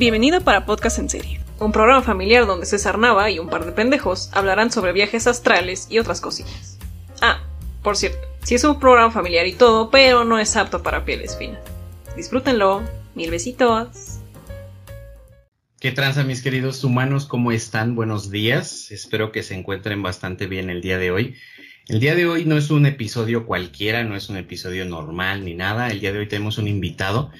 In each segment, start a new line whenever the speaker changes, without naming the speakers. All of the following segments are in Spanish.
Bienvenido para Podcast en Serie, un programa familiar donde César Nava y un par de pendejos hablarán sobre viajes astrales y otras cosillas. Ah, por cierto, sí es un programa familiar y todo, pero no es apto para pieles finas. Disfrútenlo, mil besitos.
¿Qué tranza mis queridos humanos? ¿Cómo están? Buenos días. Espero que se encuentren bastante bien el día de hoy. El día de hoy no es un episodio cualquiera, no es un episodio normal ni nada. El día de hoy tenemos un invitado,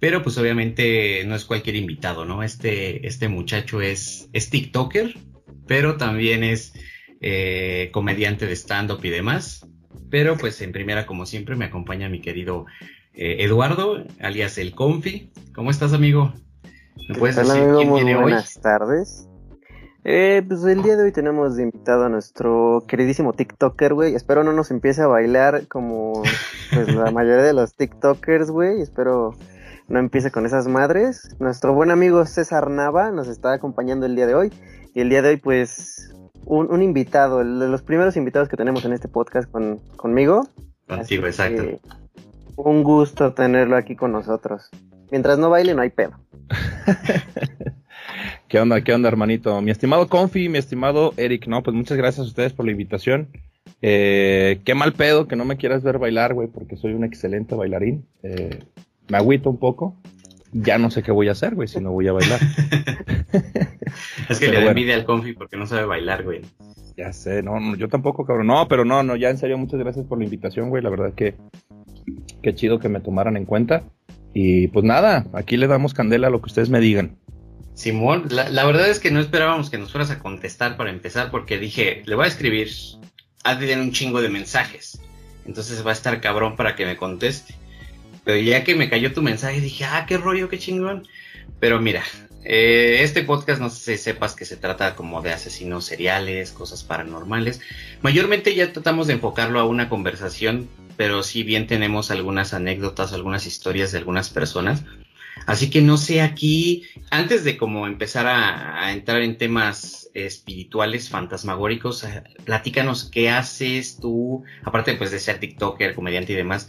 pero pues obviamente no es cualquier invitado, ¿no? Este, este muchacho es, es TikToker, pero también es eh, comediante de stand-up y demás. Pero pues en primera, como siempre, me acompaña mi querido eh, Eduardo, alias el Confi. ¿Cómo estás, amigo?
¿Me puedes decir amigo? quién viene buenas tardes. Eh, pues el día de hoy tenemos de invitado a nuestro queridísimo TikToker, güey. Espero no nos empiece a bailar como pues, la mayoría de los TikTokers, güey. Espero no empiece con esas madres. Nuestro buen amigo César Nava nos está acompañando el día de hoy. Y el día de hoy, pues, un, invitado, el de los primeros invitados que tenemos en este podcast con, conmigo.
Contigo, exacto.
Un gusto tenerlo aquí con nosotros. Mientras no baile, no hay pedo.
¿Qué onda, qué onda, hermanito? Mi estimado Confi, mi estimado Eric, no, pues muchas gracias a ustedes por la invitación. Eh, qué mal pedo que no me quieras ver bailar, güey, porque soy un excelente bailarín. Eh, me agüito un poco. Ya no sé qué voy a hacer, güey, si no voy a bailar.
es que le da envidia al Confi porque no sabe bailar, güey.
Ya sé, no, no, yo tampoco, cabrón. No, pero no, no, ya en serio, muchas gracias por la invitación, güey. La verdad que qué chido que me tomaran en cuenta. Y pues nada, aquí le damos candela a lo que ustedes me digan.
Simón, la, verdad es que no esperábamos que nos fueras a contestar para empezar, porque dije, le voy a escribir, haz de un chingo de mensajes. Entonces va a estar cabrón para que me conteste. Pero ya que me cayó tu mensaje, dije, ah, qué rollo, qué chingón. Pero mira, eh, este podcast no sé si sepas que se trata como de asesinos seriales, cosas paranormales. Mayormente ya tratamos de enfocarlo a una conversación, pero si bien tenemos algunas anécdotas, algunas historias de algunas personas. Así que no sé aquí, antes de como empezar a, entrar en temas espirituales, fantasmagóricos, eh, platícanos qué haces tú, aparte pues de ser TikToker, comediante y demás,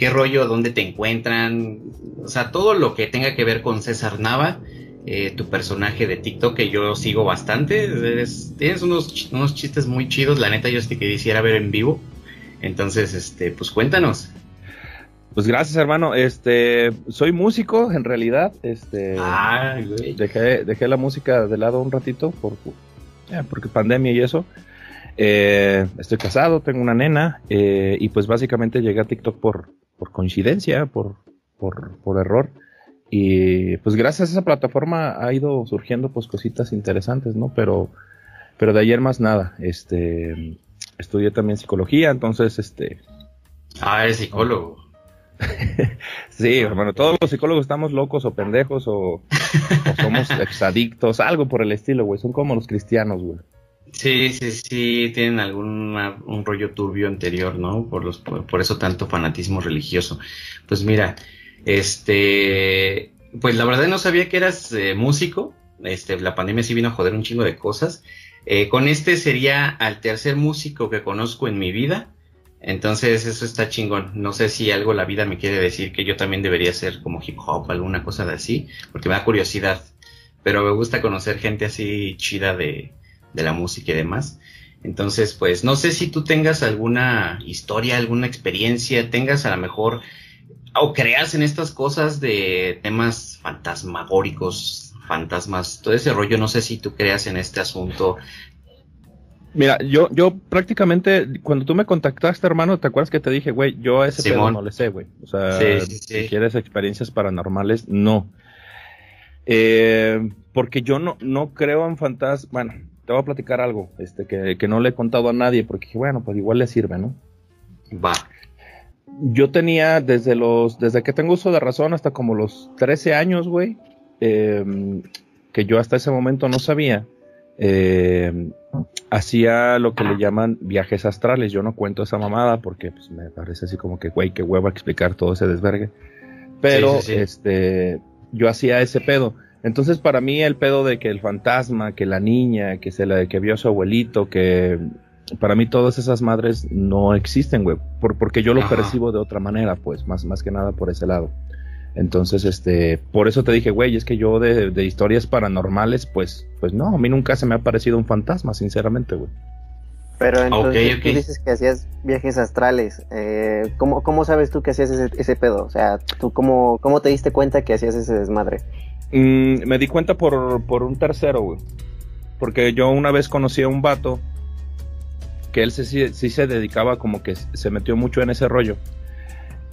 qué rollo, dónde te encuentran, o sea, todo lo que tenga que ver con César Nava, eh, tu personaje de TikTok que yo sigo bastante, tienes unos, unos chistes muy chidos, la neta yo sí que quisiera ver en vivo, entonces, este, pues cuéntanos.
Pues gracias, hermano. Este, soy músico, en realidad. Este, Dejé, dejé la música de lado un ratito por, eh, porque pandemia y eso. Eh, estoy casado, tengo una nena eh, y pues básicamente llegué a TikTok por, por coincidencia, por, por, por, error. Y pues gracias a esa plataforma ha ido surgiendo pues cositas interesantes, ¿no? Pero, pero de ayer más nada. Este, estudié también psicología, entonces este...
Ah, eres psicólogo.
sí, hermano, todos los psicólogos estamos locos o pendejos o, o somos exadictos, algo por el estilo, güey. Son como los cristianos, güey.
Sí, sí, sí, tienen algún un rollo turbio anterior, ¿no? Por, los, por, eso tanto fanatismo religioso. Pues mira, este, pues la verdad no sabía que eras eh, músico. Este, la pandemia sí vino a joder un chingo de cosas. Eh, con este sería al tercer músico que conozco en mi vida. Entonces eso está chingón. No sé si algo la vida me quiere decir que yo también debería ser como hip hop, alguna cosa de así, porque me da curiosidad. Pero me gusta conocer gente así chida de, de la música y demás. Entonces, pues no sé si tú tengas alguna historia, alguna experiencia, tengas a lo mejor o creas en estas cosas de temas fantasmagóricos, fantasmas, todo ese rollo, no sé si tú creas en este asunto.
Mira, yo, yo prácticamente, cuando tú me contactaste, hermano, ¿te acuerdas que te dije, güey, yo a ese Simón. no le sé, güey? O sea, si quieres experiencias paranormales, no. Eh, porque yo no, no creo en fantasmas, bueno, te voy a platicar algo este, que, no le he contado a nadie, porque bueno, pues igual le sirve, ¿no?
Va.
Yo tenía desde los, desde que tengo uso de razón hasta como los 13 años, güey, em, que yo hasta ese momento no sabía, em, hacía lo que le llaman viajes astrales. Yo no cuento esa mamada porque pues, me parece así como que, güey, qué hueva explicar todo ese desvergue. Pero, este, yo hacía ese pedo. Entonces, para mí, el pedo de que el fantasma, que la niña, que se la que vio a su abuelito, que para mí todas esas madres no existen, güey, por, porque yo lo percibo de otra manera, pues, más, más que nada por ese lado. Entonces, este, por eso te dije, güey, es que yo de, de, historias paranormales, pues, pues no, a mí nunca se me ha parecido un fantasma, sinceramente, güey.
Pero entonces tú dices que hacías viajes astrales. Eh, ¿cómo, ¿cómo, sabes tú que hacías ese, ese, pedo? O sea, ¿tú cómo, cómo te diste cuenta que hacías ese desmadre?
Mm, me di cuenta por, por un tercero, güey. Porque yo una vez conocí a un vato que él sí, se dedicaba como que se metió mucho en ese rollo.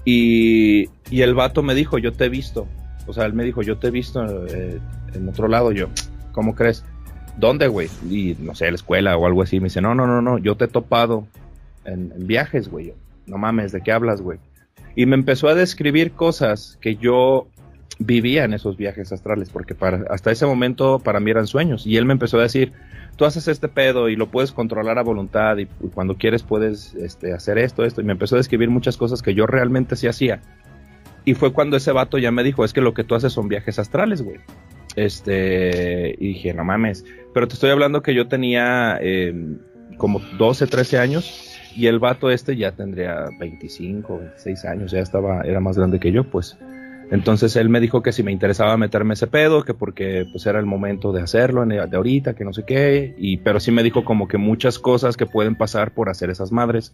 Y, y, el vato me dijo, yo te he visto. O sea, él me dijo, yo te he visto eh, en otro lado. Yo, ¿cómo crees? ¿dónde, güey? Y no sé, la escuela o algo así. Me dice, no, no, no, no, yo te he topado en, viajes, güey. No mames, ¿de qué hablas, güey? Y me empezó a describir cosas que yo vivía en esos viajes astrales, porque para, hasta ese momento para mí eran sueños. Y él me empezó a decir, tú haces este pedo y lo puedes controlar a voluntad y, cuando quieres puedes este, hacer esto, esto. Y me empezó a describir muchas cosas que yo realmente sí hacía. Y fue cuando ese vato ya me dijo, es que lo que tú haces son viajes astrales, güey. Este, y dije, no mames. Pero te estoy hablando que yo tenía eh, como 12, 13 años y el vato este ya tendría 25, 26 años, ya estaba, era más grande que yo, pues. Entonces él me dijo que si me interesaba meterme ese pedo, que porque pues era el momento de hacerlo, de ahorita, que no sé qué, y pero sí me dijo como que muchas cosas que pueden pasar por hacer esas madres.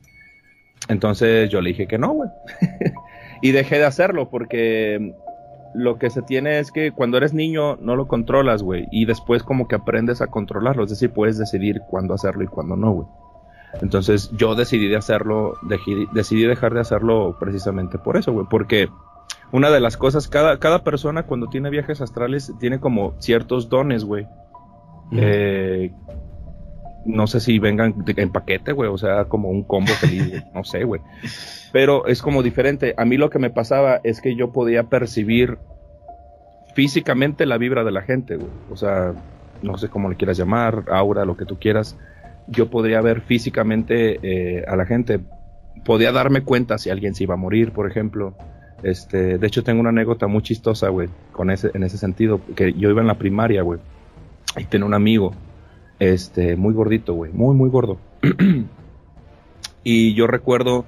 Entonces yo le dije que no, güey. y dejé de hacerlo porque lo que se tiene es que cuando eres niño no lo controlas, güey, y después como que aprendes a controlarlo, es decir, puedes decidir cuándo hacerlo y cuándo no, güey. Entonces yo decidí de hacerlo, decidí dejar de hacerlo precisamente por eso, güey, porque una de las cosas, cada, cada persona cuando tiene viajes astrales tiene como ciertos dones, güey. Eh, no sé si vengan en paquete, güey, o sea, como un combo feliz, no sé, güey. Pero es como diferente. A mí lo que me pasaba es que yo podía percibir físicamente la vibra de la gente, güey. O sea, no sé cómo le quieras llamar, aura, lo que tú quieras. Yo podría ver físicamente eh, a la gente. Podía darme cuenta si alguien se iba a morir, por ejemplo. Este, de hecho tengo una anécdota muy chistosa, güey, con ese, en ese sentido, que yo iba en la primaria, güey, y tenía un amigo, este, muy gordito, güey, muy, muy gordo. y yo recuerdo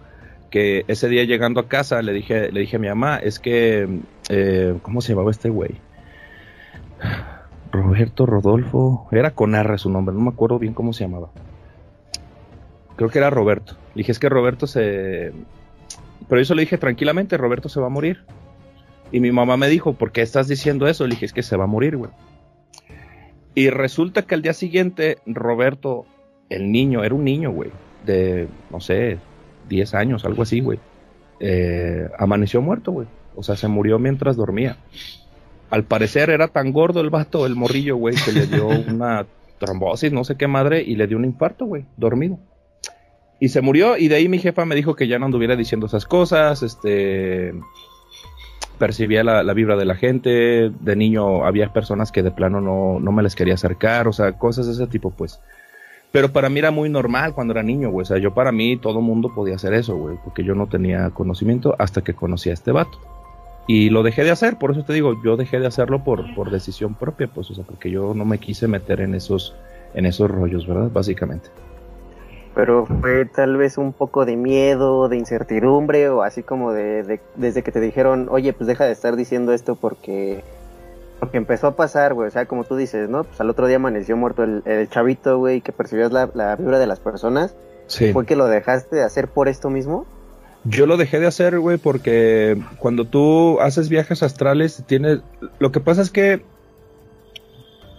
que ese día llegando a casa le dije, le dije a mi mamá, es que, eh, ¿cómo se llamaba este güey? Roberto Rodolfo, era con R su nombre, no me acuerdo bien cómo se llamaba. Creo que era Roberto. Le dije, es que Roberto se... Pero eso le dije tranquilamente, Roberto se va a morir. Y mi mamá me dijo, ¿por qué estás diciendo eso? Le dije, es que se va a morir, güey. Y resulta que al día siguiente, Roberto, el niño, era un niño, güey, de, no sé, 10 años, algo así, güey. Eh, amaneció muerto, güey. O sea, se murió mientras dormía. Al parecer era tan gordo el vato, el morrillo, güey, que le dio una trombosis, no sé qué madre, y le dio un infarto, güey, dormido. Y se murió, y de ahí mi jefa me dijo que ya no anduviera diciendo esas cosas, este, percibía la, vibra de la gente, de niño había personas que de plano no, no me les quería acercar, o sea, cosas de ese tipo, pues. Pero para mí era muy normal cuando era niño, güey. O sea, yo para mí todo mundo podía hacer eso, güey. Porque yo no tenía conocimiento hasta que conocí a este vato. Y lo dejé de hacer, por eso te digo, yo dejé de hacerlo por, por decisión propia, pues, o sea, porque yo no me quise meter en esos, en esos rollos, ¿verdad? Básicamente.
Pero fue tal vez un poco de miedo, de incertidumbre, o así como de, desde que te dijeron, oye, pues deja de estar diciendo esto porque, porque empezó a pasar, güey. O sea, como tú dices, ¿no? Pues al otro día amaneció muerto el, chavito, güey, que percibías la, la, vibra de las personas. Sí. ¿Fue que lo dejaste de hacer por esto mismo?
Yo lo dejé de hacer, güey, porque cuando tú haces viajes astrales, tienes. Lo que pasa es que.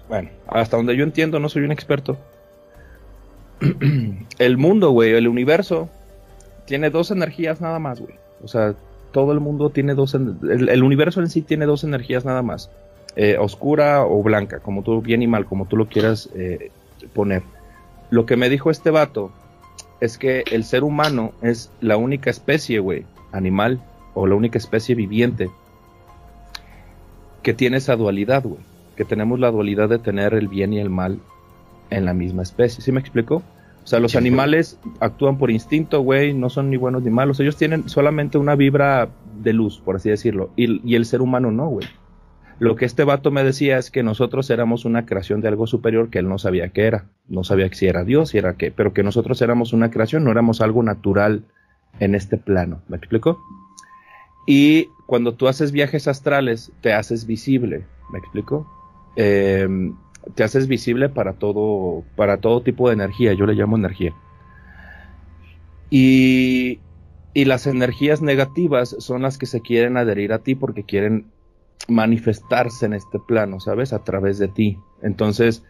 Bueno, hasta donde yo entiendo, no soy un experto el mundo, güey, el universo, tiene dos energías nada más, güey. O sea, todo el mundo tiene dos. El, universo en sí tiene dos energías nada más. Eh, oscura o blanca, como tú, bien y mal, como tú lo quieras eh, poner. Lo que me dijo este vato es que el ser humano es la única especie, güey, animal, o la única especie viviente que tiene esa dualidad, güey. Que tenemos la dualidad de tener el bien y el mal en la misma especie. ¿Sí me explico? O sea, los animales actúan por instinto, güey, no son ni buenos ni malos. Ellos tienen solamente una vibra de luz, por así decirlo. Y, el ser humano no, güey. Lo que este vato me decía es que nosotros éramos una creación de algo superior que él no sabía qué era. No sabía si era Dios, si era qué. Pero que nosotros éramos una creación, no éramos algo natural en este plano. ¿Me explico? Y cuando tú haces viajes astrales, te haces visible, ¿me explico? Em, te haces visible para todo, para todo tipo de energía, yo le llamo energía. Y, y las energías negativas son las que se quieren adherir a ti porque quieren manifestarse en este plano, ¿sabes? A través de ti. Entonces,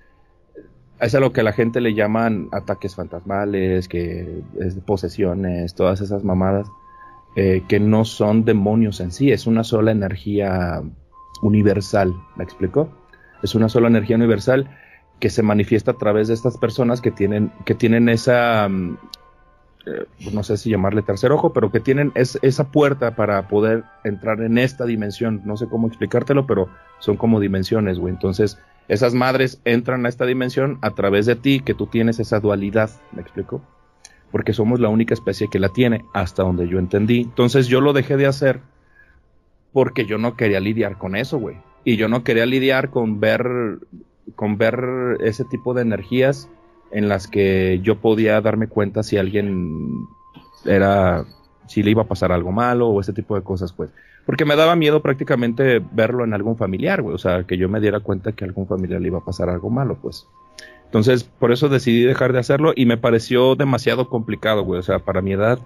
es a lo que la gente le llaman ataques fantasmales, que es posesiones, todas esas mamadas, eh, que no son demonios en sí, es una sola energía universal, ¿me explico? Es una sola energía universal que se manifiesta a través de estas personas que tienen, que tienen esa, mm, eh, no sé si llamarle tercer ojo, pero que tienen esa puerta para poder entrar en esta dimensión. No sé cómo explicártelo, pero son como dimensiones, güey. Entonces, esas madres entran a esta dimensión a través de ti, que tú tienes esa dualidad, ¿me explico? Porque somos la única especie que la tiene, hasta donde yo entendí. Entonces yo lo dejé de hacer porque yo no quería lidiar con eso, güey. Y yo no quería lidiar con ver, con ver ese tipo de energías en las que yo podía darme cuenta si alguien era, si le iba a pasar algo malo o ese tipo de cosas, pues. Porque me daba miedo prácticamente verlo en algún familiar, güey. O sea, que yo me diera cuenta que a algún familiar le iba a pasar algo malo, pues. Entonces, por eso decidí dejar de hacerlo y me pareció demasiado complicado, güey. O sea, para mi edad,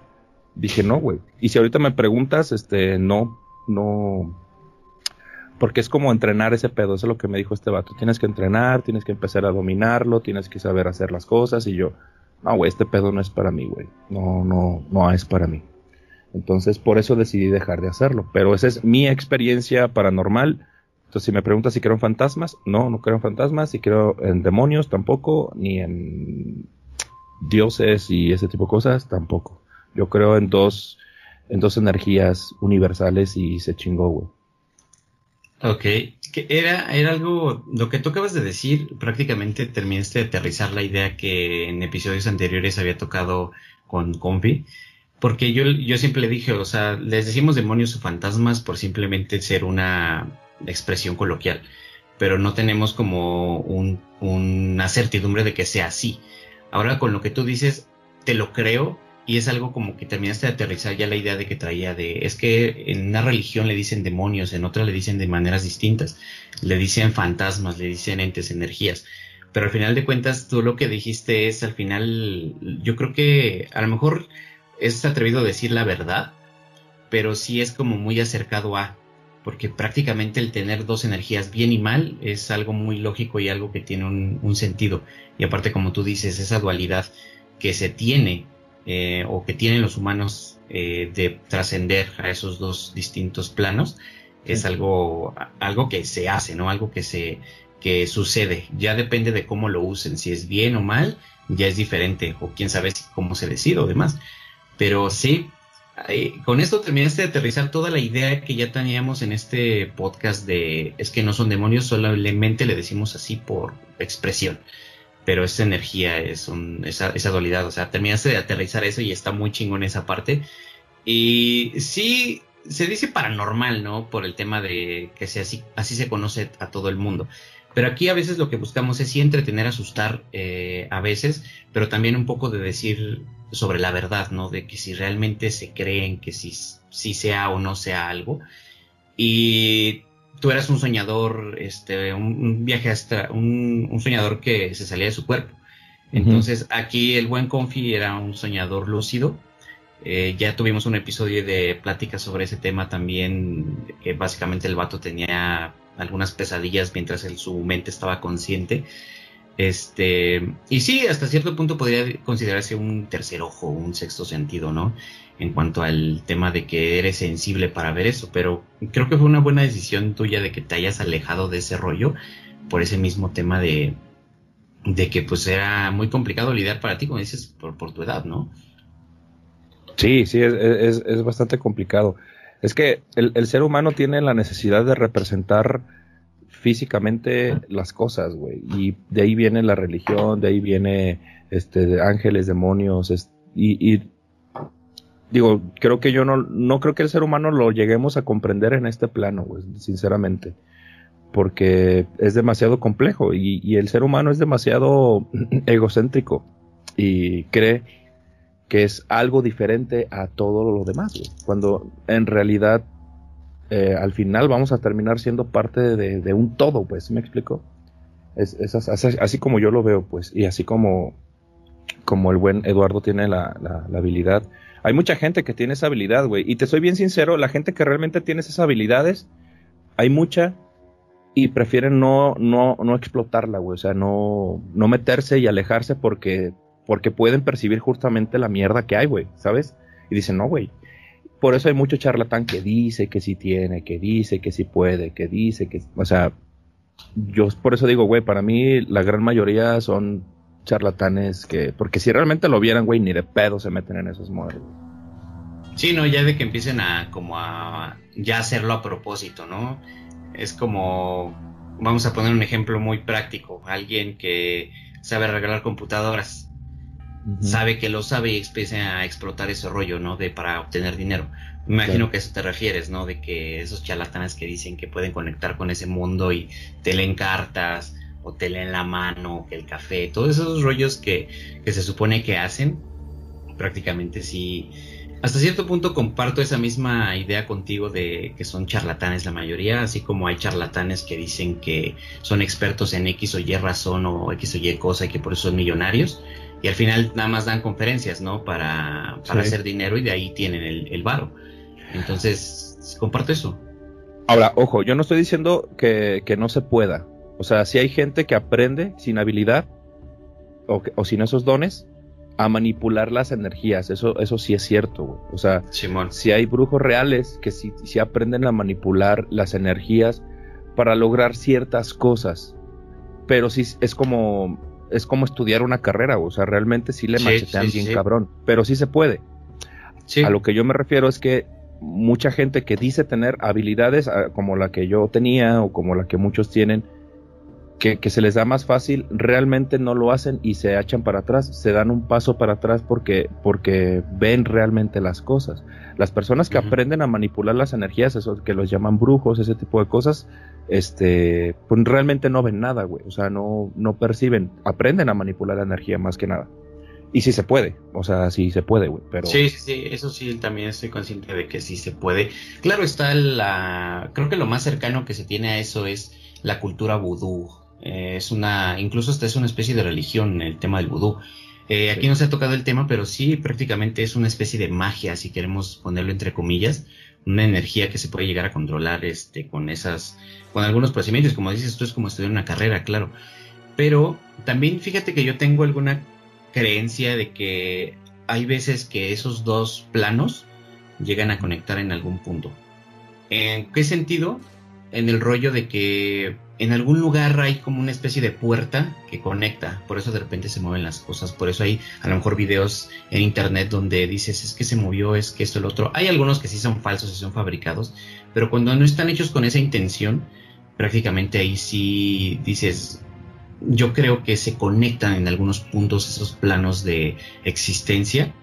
dije no, güey. Y si ahorita me preguntas, este, no, no. Porque es como entrenar ese pedo, eso es lo que me dijo este vato. Tienes que entrenar, tienes que empezar a dominarlo, tienes que saber hacer las cosas. Y yo, no, güey, este pedo no es para mí, güey. No, no, no es para mí. Entonces, por eso decidí dejar de hacerlo. Pero esa es mi experiencia paranormal. Entonces, si me preguntas si creo en fantasmas, no, no creo en fantasmas. Si creo en demonios, tampoco. Ni en dioses y ese tipo de cosas, tampoco. Yo creo en dos, en dos energías universales y se chingó, güey.
Ok, que era, era algo, lo que tú acabas de decir, prácticamente terminaste de aterrizar la idea que en episodios anteriores había tocado con Confi, porque yo, yo siempre le dije, o sea, les decimos demonios o fantasmas por simplemente ser una expresión coloquial, pero no tenemos como una certidumbre de que sea así. Ahora con lo que tú dices, te lo creo y es algo como que terminaste de aterrizar ya la idea de que traía de, es que en una religión le dicen demonios, en otra le dicen de maneras distintas, le dicen fantasmas, le dicen entes, energías. Pero al final de cuentas, tú lo que dijiste es, al final, yo creo que a lo mejor es atrevido decir la verdad, pero sí es como muy acercado a, porque prácticamente el tener dos energías bien y mal es algo muy lógico y algo que tiene un, sentido. Y aparte, como tú dices, esa dualidad que se tiene eh, o que tienen los humanos eh, de trascender a esos dos distintos planos es algo, algo que se hace, ¿no? Algo que se que sucede. Ya depende de cómo lo usen, si es bien o mal, ya es diferente, o quién sabe cómo se decide o demás. Pero sí, con esto terminaste de aterrizar toda la idea que ya teníamos en este podcast de es que no son demonios, solamente le decimos así por expresión. Pero esa energía, es esa, esa dualidad, o sea, terminaste de aterrizar eso y está muy chingón esa parte. Y sí, se dice paranormal, ¿no? Por el tema de que sea así, así se conoce a todo el mundo. Pero aquí a veces lo que buscamos es sí entretener, asustar eh, a veces, pero también un poco de decir sobre la verdad, ¿no? De que si realmente se creen que si, si sea o no sea algo. Y tú eras un soñador, este, un, viaje hasta, un, soñador que se salía de su cuerpo. Entonces aquí el buen Confi era un soñador lúcido. Eh, ya tuvimos un episodio de plática sobre ese tema también, que básicamente el vato tenía algunas pesadillas mientras en su mente estaba consciente. Este, y sí, hasta cierto punto podría considerarse un tercer ojo, un sexto sentido, ¿no? En cuanto al tema de que eres sensible para ver eso, pero creo que fue una buena decisión tuya de que te hayas alejado de ese rollo por ese mismo tema de, de que pues era muy complicado lidiar para ti, como dices, por, por tu edad, ¿no?
Sí, sí, es, es, es bastante complicado. Es que el, el, ser humano tiene la necesidad de representar físicamente las cosas, güey. Y de ahí viene la religión, de ahí viene este ángeles, demonios, y, y, digo, creo que yo no, no creo que el ser humano lo lleguemos a comprender en este plano, güey, sinceramente. Porque es demasiado complejo y, y el ser humano es demasiado egocéntrico y cree que es algo diferente a todo lo demás, güey. Cuando en realidad eh, al final vamos a terminar siendo parte de, un todo, pues, ¿me explico? Es, así, como yo lo veo, pues, y así como, como el buen Eduardo tiene la, habilidad. Hay mucha gente que tiene esa habilidad, güey, y te soy bien sincero, la gente que realmente tiene esas habilidades, hay mucha y prefieren no, no, no explotarla, güey, o sea, no, no meterse y alejarse porque, porque pueden percibir justamente la mierda que hay, güey, ¿sabes? Y dicen, no, güey, por eso hay mucho charlatán que dice que sí tiene, que dice que sí puede, que dice que, o sea, yo por eso digo, güey, para mí la gran mayoría son charlatanes que, porque si realmente lo vieran, güey, ni de pedo se meten en esos modelos.
Sí, no, ya de que empiecen a como a ya hacerlo a propósito, ¿no? Es como, vamos a poner un ejemplo muy práctico, alguien que sabe regalar computadoras sabe que lo sabe y empieza a explotar ese rollo, ¿no? De para obtener dinero. Me imagino que a eso te refieres, ¿no? De que esos charlatanes que dicen que pueden conectar con ese mundo y te leen cartas o te leen la mano, que el café, todos esos rollos que, que se supone que hacen, prácticamente sí. Hasta cierto punto comparto esa misma idea contigo de que son charlatanes la mayoría, así como hay charlatanes que dicen que son expertos en X o Y razón o X o Y cosa y que por eso son millonarios y al final nada más dan conferencias, ¿no? Para, hacer dinero y de ahí tienen el, el varo. Entonces, comparto eso.
Ahora, ojo, yo no estoy diciendo que, no se pueda. O sea, si hay gente que aprende sin habilidad o, o sin esos dones a manipular las energías, eso, eso sí es cierto, güey. O sea, si hay brujos reales que sí, sí aprenden a manipular las energías para lograr ciertas cosas, pero sí es como es como estudiar una carrera, o sea, realmente sí le machetean bien cabrón, pero sí se puede. A lo que yo me refiero es que mucha gente que dice tener habilidades ah, como la que yo tenía o como la que muchos tienen, que, se les da más fácil, realmente no lo hacen y se echan para atrás, se dan un paso para atrás porque, porque ven realmente las cosas. Las personas que aprenden a manipular las energías, eso que los llaman brujos, ese tipo de cosas, este, pues realmente no ven nada, güey. O sea, no, no perciben, aprenden a manipular la energía más que nada. Y sí se puede, o sea, sí se puede, güey. Pero...
Sí, sí, eso sí, también estoy consciente de que sí se puede. Claro está la, creo que lo más cercano que se tiene a eso es la cultura vudú. Eh, es una, incluso hasta es una especie de religión el tema del vudú. Eh, aquí no se ha tocado el tema, pero sí prácticamente es una especie de magia, si queremos ponerlo entre comillas, una energía que se puede llegar a controlar este, con esas, con algunos procedimientos, como dices, esto es como estudiar una carrera, claro. Pero también fíjate que yo tengo alguna creencia de que hay veces que esos dos planos llegan a conectar en algún punto. ¿En qué sentido? En el rollo de que en algún lugar hay como una especie de puerta que conecta, por eso de repente se mueven las cosas, por eso hay a lo mejor videos en internet donde dices es que se movió, es que esto, el otro. Hay algunos que sí son falsos y son fabricados, pero cuando no están hechos con esa intención, prácticamente ahí sí dices, yo creo que se conectan en algunos puntos esos planos de existencia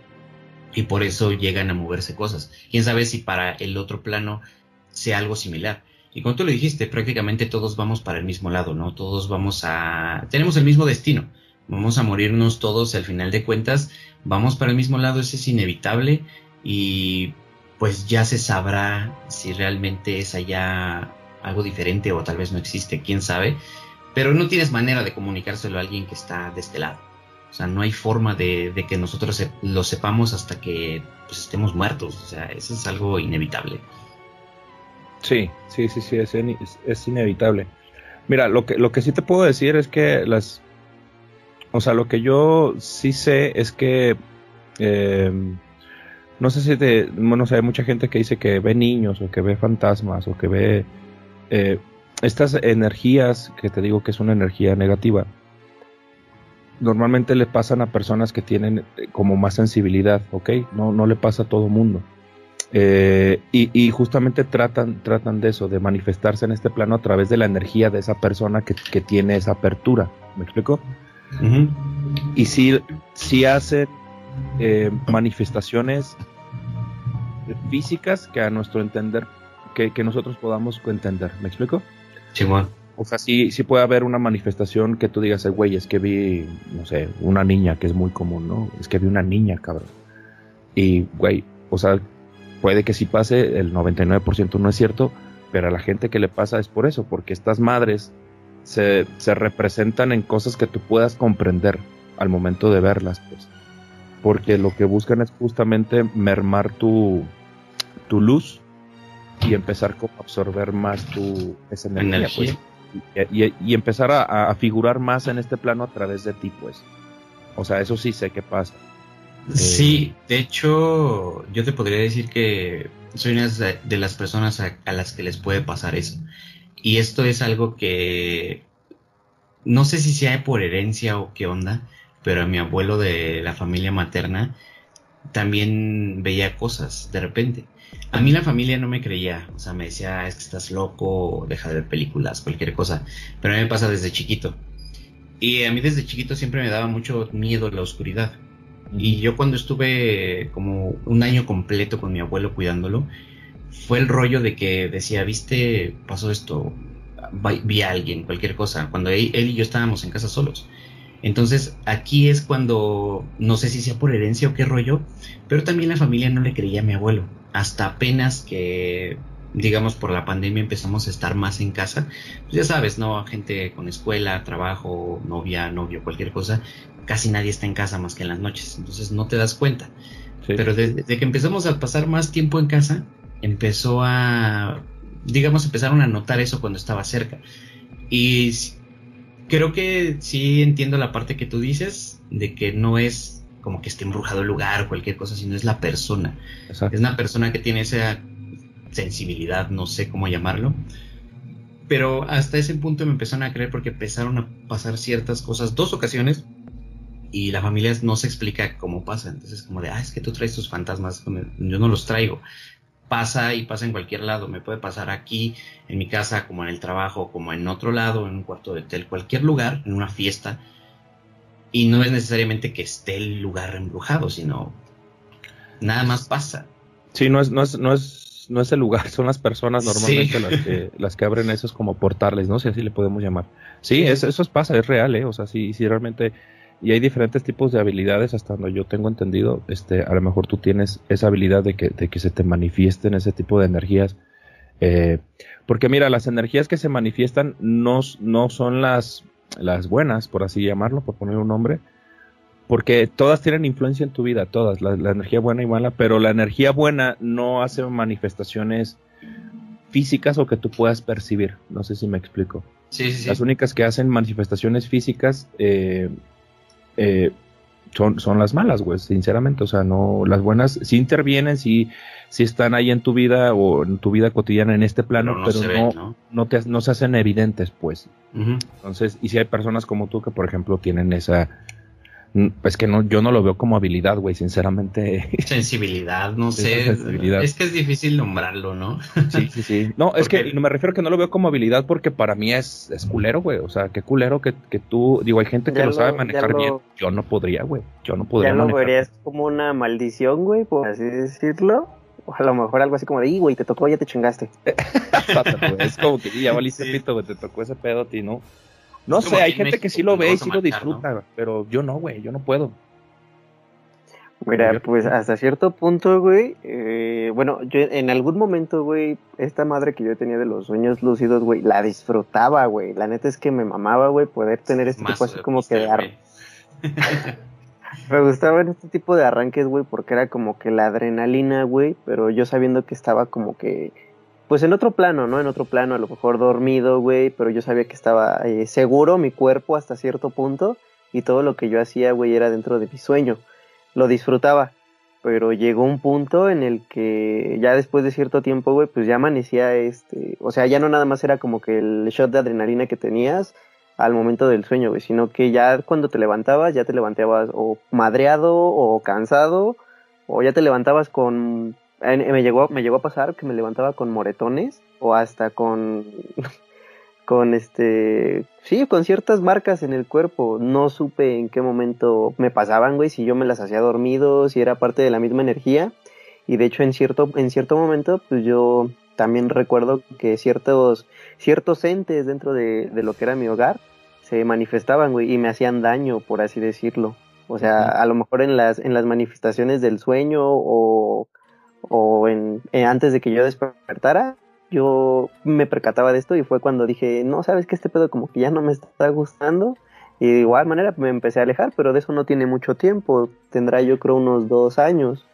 y por eso llegan a moverse cosas. Quién sabe si para el otro plano sea algo similar y como tú lo dijiste, prácticamente todos vamos para el mismo lado, ¿no? Todos vamos a... tenemos el mismo destino. Vamos a morirnos todos al final de cuentas. Vamos para el mismo lado, eso es inevitable. Y pues ya se sabrá si realmente es allá algo diferente o tal vez no existe, quién sabe. Pero no tienes manera de comunicárselo a alguien que está de este lado. O sea, no hay forma de, que nosotros lo sepamos hasta que pues, estemos muertos. O sea, eso es algo inevitable.
Sí, sí, sí, sí, es, inevitable. Mira, lo que, lo que sí te puedo decir es que las... O sea, lo que yo sí sé es que... Eh, no sé si te... Bueno, hay mucha gente que dice que ve niños o que ve fantasmas o que ve... Eh, estas energías, que te digo que es una energía negativa, normalmente le pasan a personas que tienen eh, como más sensibilidad, ¿ok? No, no le pasa a todo mundo. Eh, y, justamente tratan, tratan de eso, de manifestarse en este plano a través de la energía de esa persona que, tiene esa apertura. ¿Me explico? Y si, si hace eh, manifestaciones físicas que a nuestro entender, que, nosotros podamos entender. ¿Me explico?
Sí, bueno.
O sea, sí, sí puede haber una manifestación que tú digas, güey, es que vi, no sé, una niña, que es muy común, ¿no? Es que vi una niña, cabrón. Y, güey, o sea, puede que sí pase, el 99% no es cierto, pero a la gente que le pasa es por eso, porque estas madres se, se representan en cosas que tú puedas comprender al momento de verlas, pues. Porque lo que buscan es justamente mermar tu, tu luz y empezar a absorber más tu esa energía, Pues, y, empezar a, figurar más en este plano a través de ti, pues. O sea, eso sí sé que pasa.
Sí, eh, de hecho, yo te podría decir que soy una de las personas a, las que les puede pasar eso. Y esto es algo que no sé si sea por herencia o qué onda, pero a mi abuelo de la familia materna también veía cosas de repente. A mí la familia no me creía, o sea, me decía, es que estás loco, deja de ver películas, cualquier cosa. Pero a mí me pasa desde chiquito. Y a mí desde chiquito siempre me daba mucho miedo la oscuridad. Y yo cuando estuve como un año completo con mi abuelo cuidándolo, fue el rollo de que decía, viste, pasó esto, vi a alguien, cualquier cosa, cuando él, y yo estábamos en casa solos. Entonces aquí es cuando, no sé si sea por herencia o qué rollo, pero también la familia no le creía a mi abuelo. Hasta apenas que, digamos, por la pandemia empezamos a estar más en casa. Pues ya sabes, ¿no? Gente con escuela, trabajo, novia, novio, cualquier cosa. Casi nadie está en casa más que en las noches. Entonces no te das cuenta. Pero desde que empezamos a pasar más tiempo en casa, empezó a, digamos, empezaron a notar eso cuando estaba cerca. Y creo que sí entiendo la parte que tú dices, de que no es como que esté embrujado el lugar o cualquier cosa, sino es la persona. Es una persona que tiene esa sensibilidad, no sé cómo llamarlo. Pero hasta ese punto me empezaron a creer porque empezaron a pasar ciertas cosas, dos ocasiones, y la familia no se explica cómo pasa. Entonces, como de, ah, es que tú traes tus fantasmas, yo no los traigo pasa y pasa en cualquier lado. Me puede pasar aquí, en mi casa, como en el trabajo, como en otro lado, en un cuarto de hotel, cualquier lugar, en una fiesta. Y no es necesariamente que esté el lugar embrujado, sino nada más pasa.
Sí, no es, no es, no es, no es el lugar, son las personas normalmente las, que, las que abren esos como portales, ¿no? Si así le podemos llamar. Sí, eso, eso pasa, es real, ¿eh? O sea, sí, sí realmente y hay diferentes tipos de habilidades hasta donde yo tengo entendido este a lo mejor tú tienes esa habilidad de que, de que se te manifiesten ese tipo de energías eh, porque mira las energías que se manifiestan no, no son las las buenas por así llamarlo por poner un nombre porque todas tienen influencia en tu vida todas la, energía buena y mala pero la energía buena no hace manifestaciones físicas o que tú puedas percibir. No sé si me explico.
Sí, sí,
las únicas que hacen manifestaciones físicas eh, eh, son, son las malas, güey, sinceramente. O sea, no, las buenas sí intervienen, sí, sí están ahí en tu vida o en tu vida cotidiana en este plano, pero, no, no, te, no se hacen evidentes, pues. Entonces, y si hay personas como tú que, por ejemplo, tienen esa es que no, yo no lo veo como habilidad, güey, sinceramente.
Sensibilidad, no sé. Es que es difícil nombrarlo, ¿no?
Sí, sí, sí. No, es que me refiero que no lo veo como habilidad porque para mí es, es culero, güey. O sea, qué culero que, que tú, digo, hay gente que lo, sabe manejar bien. Yo no podría, güey. Yo no podría.
Ya lo verías como una maldición, güey, por así decirlo. O a lo mejor algo así como de, güey, te tocó, ya te chingaste.
es como que ya valiste pito, güey, te tocó ese pedo a ti, ¿no? No sé, hay gente que sí lo ve y sí lo disfruta, pero yo no, güey, yo no puedo.
Mira, pues hasta cierto punto, güey, eh, bueno, yo en algún momento, güey, esta madre que yo tenía de los sueños lúcidos, güey, la disfrutaba, güey. La neta es que me mamaba, güey, poder tener este tipo así como que de me gustaban este tipo de arranques, güey, porque era como que la adrenalina, güey, pero yo sabiendo que estaba como que pues en otro plano, ¿no? En otro plano, a lo mejor dormido, güey, pero yo sabía que estaba eh, seguro mi cuerpo hasta cierto punto y todo lo que yo hacía, güey, era dentro de mi sueño. Lo disfrutaba, pero llegó un punto en el que ya después de cierto tiempo, güey, pues ya amanecía este, o sea, ya no nada más era como que el shot de adrenalina que tenías al momento del sueño, güey, sino que ya cuando te levantabas, ya te levantabas o madreado o cansado, o ya te levantabas con me llegó, me llegó a pasar que me levantaba con moretones o hasta con, con este, sí, con ciertas marcas en el cuerpo. No supe en qué momento me pasaban, güey, si yo me las hacía dormido, si era parte de la misma energía. Y de hecho en cierto, en cierto momento, pues yo también recuerdo que ciertos, ciertos entes dentro de, de lo que era mi hogar se manifestaban, güey, y me hacían daño, por así decirlo. O sea, a lo mejor en las, en las manifestaciones del sueño o o en, eh, antes de que yo despertara, yo me percataba de esto y fue cuando dije, no, sabes que este pedo como que ya no me está gustando. Y de igual manera me empecé a alejar, pero de eso no tiene mucho tiempo, tendrá yo creo unos dos años.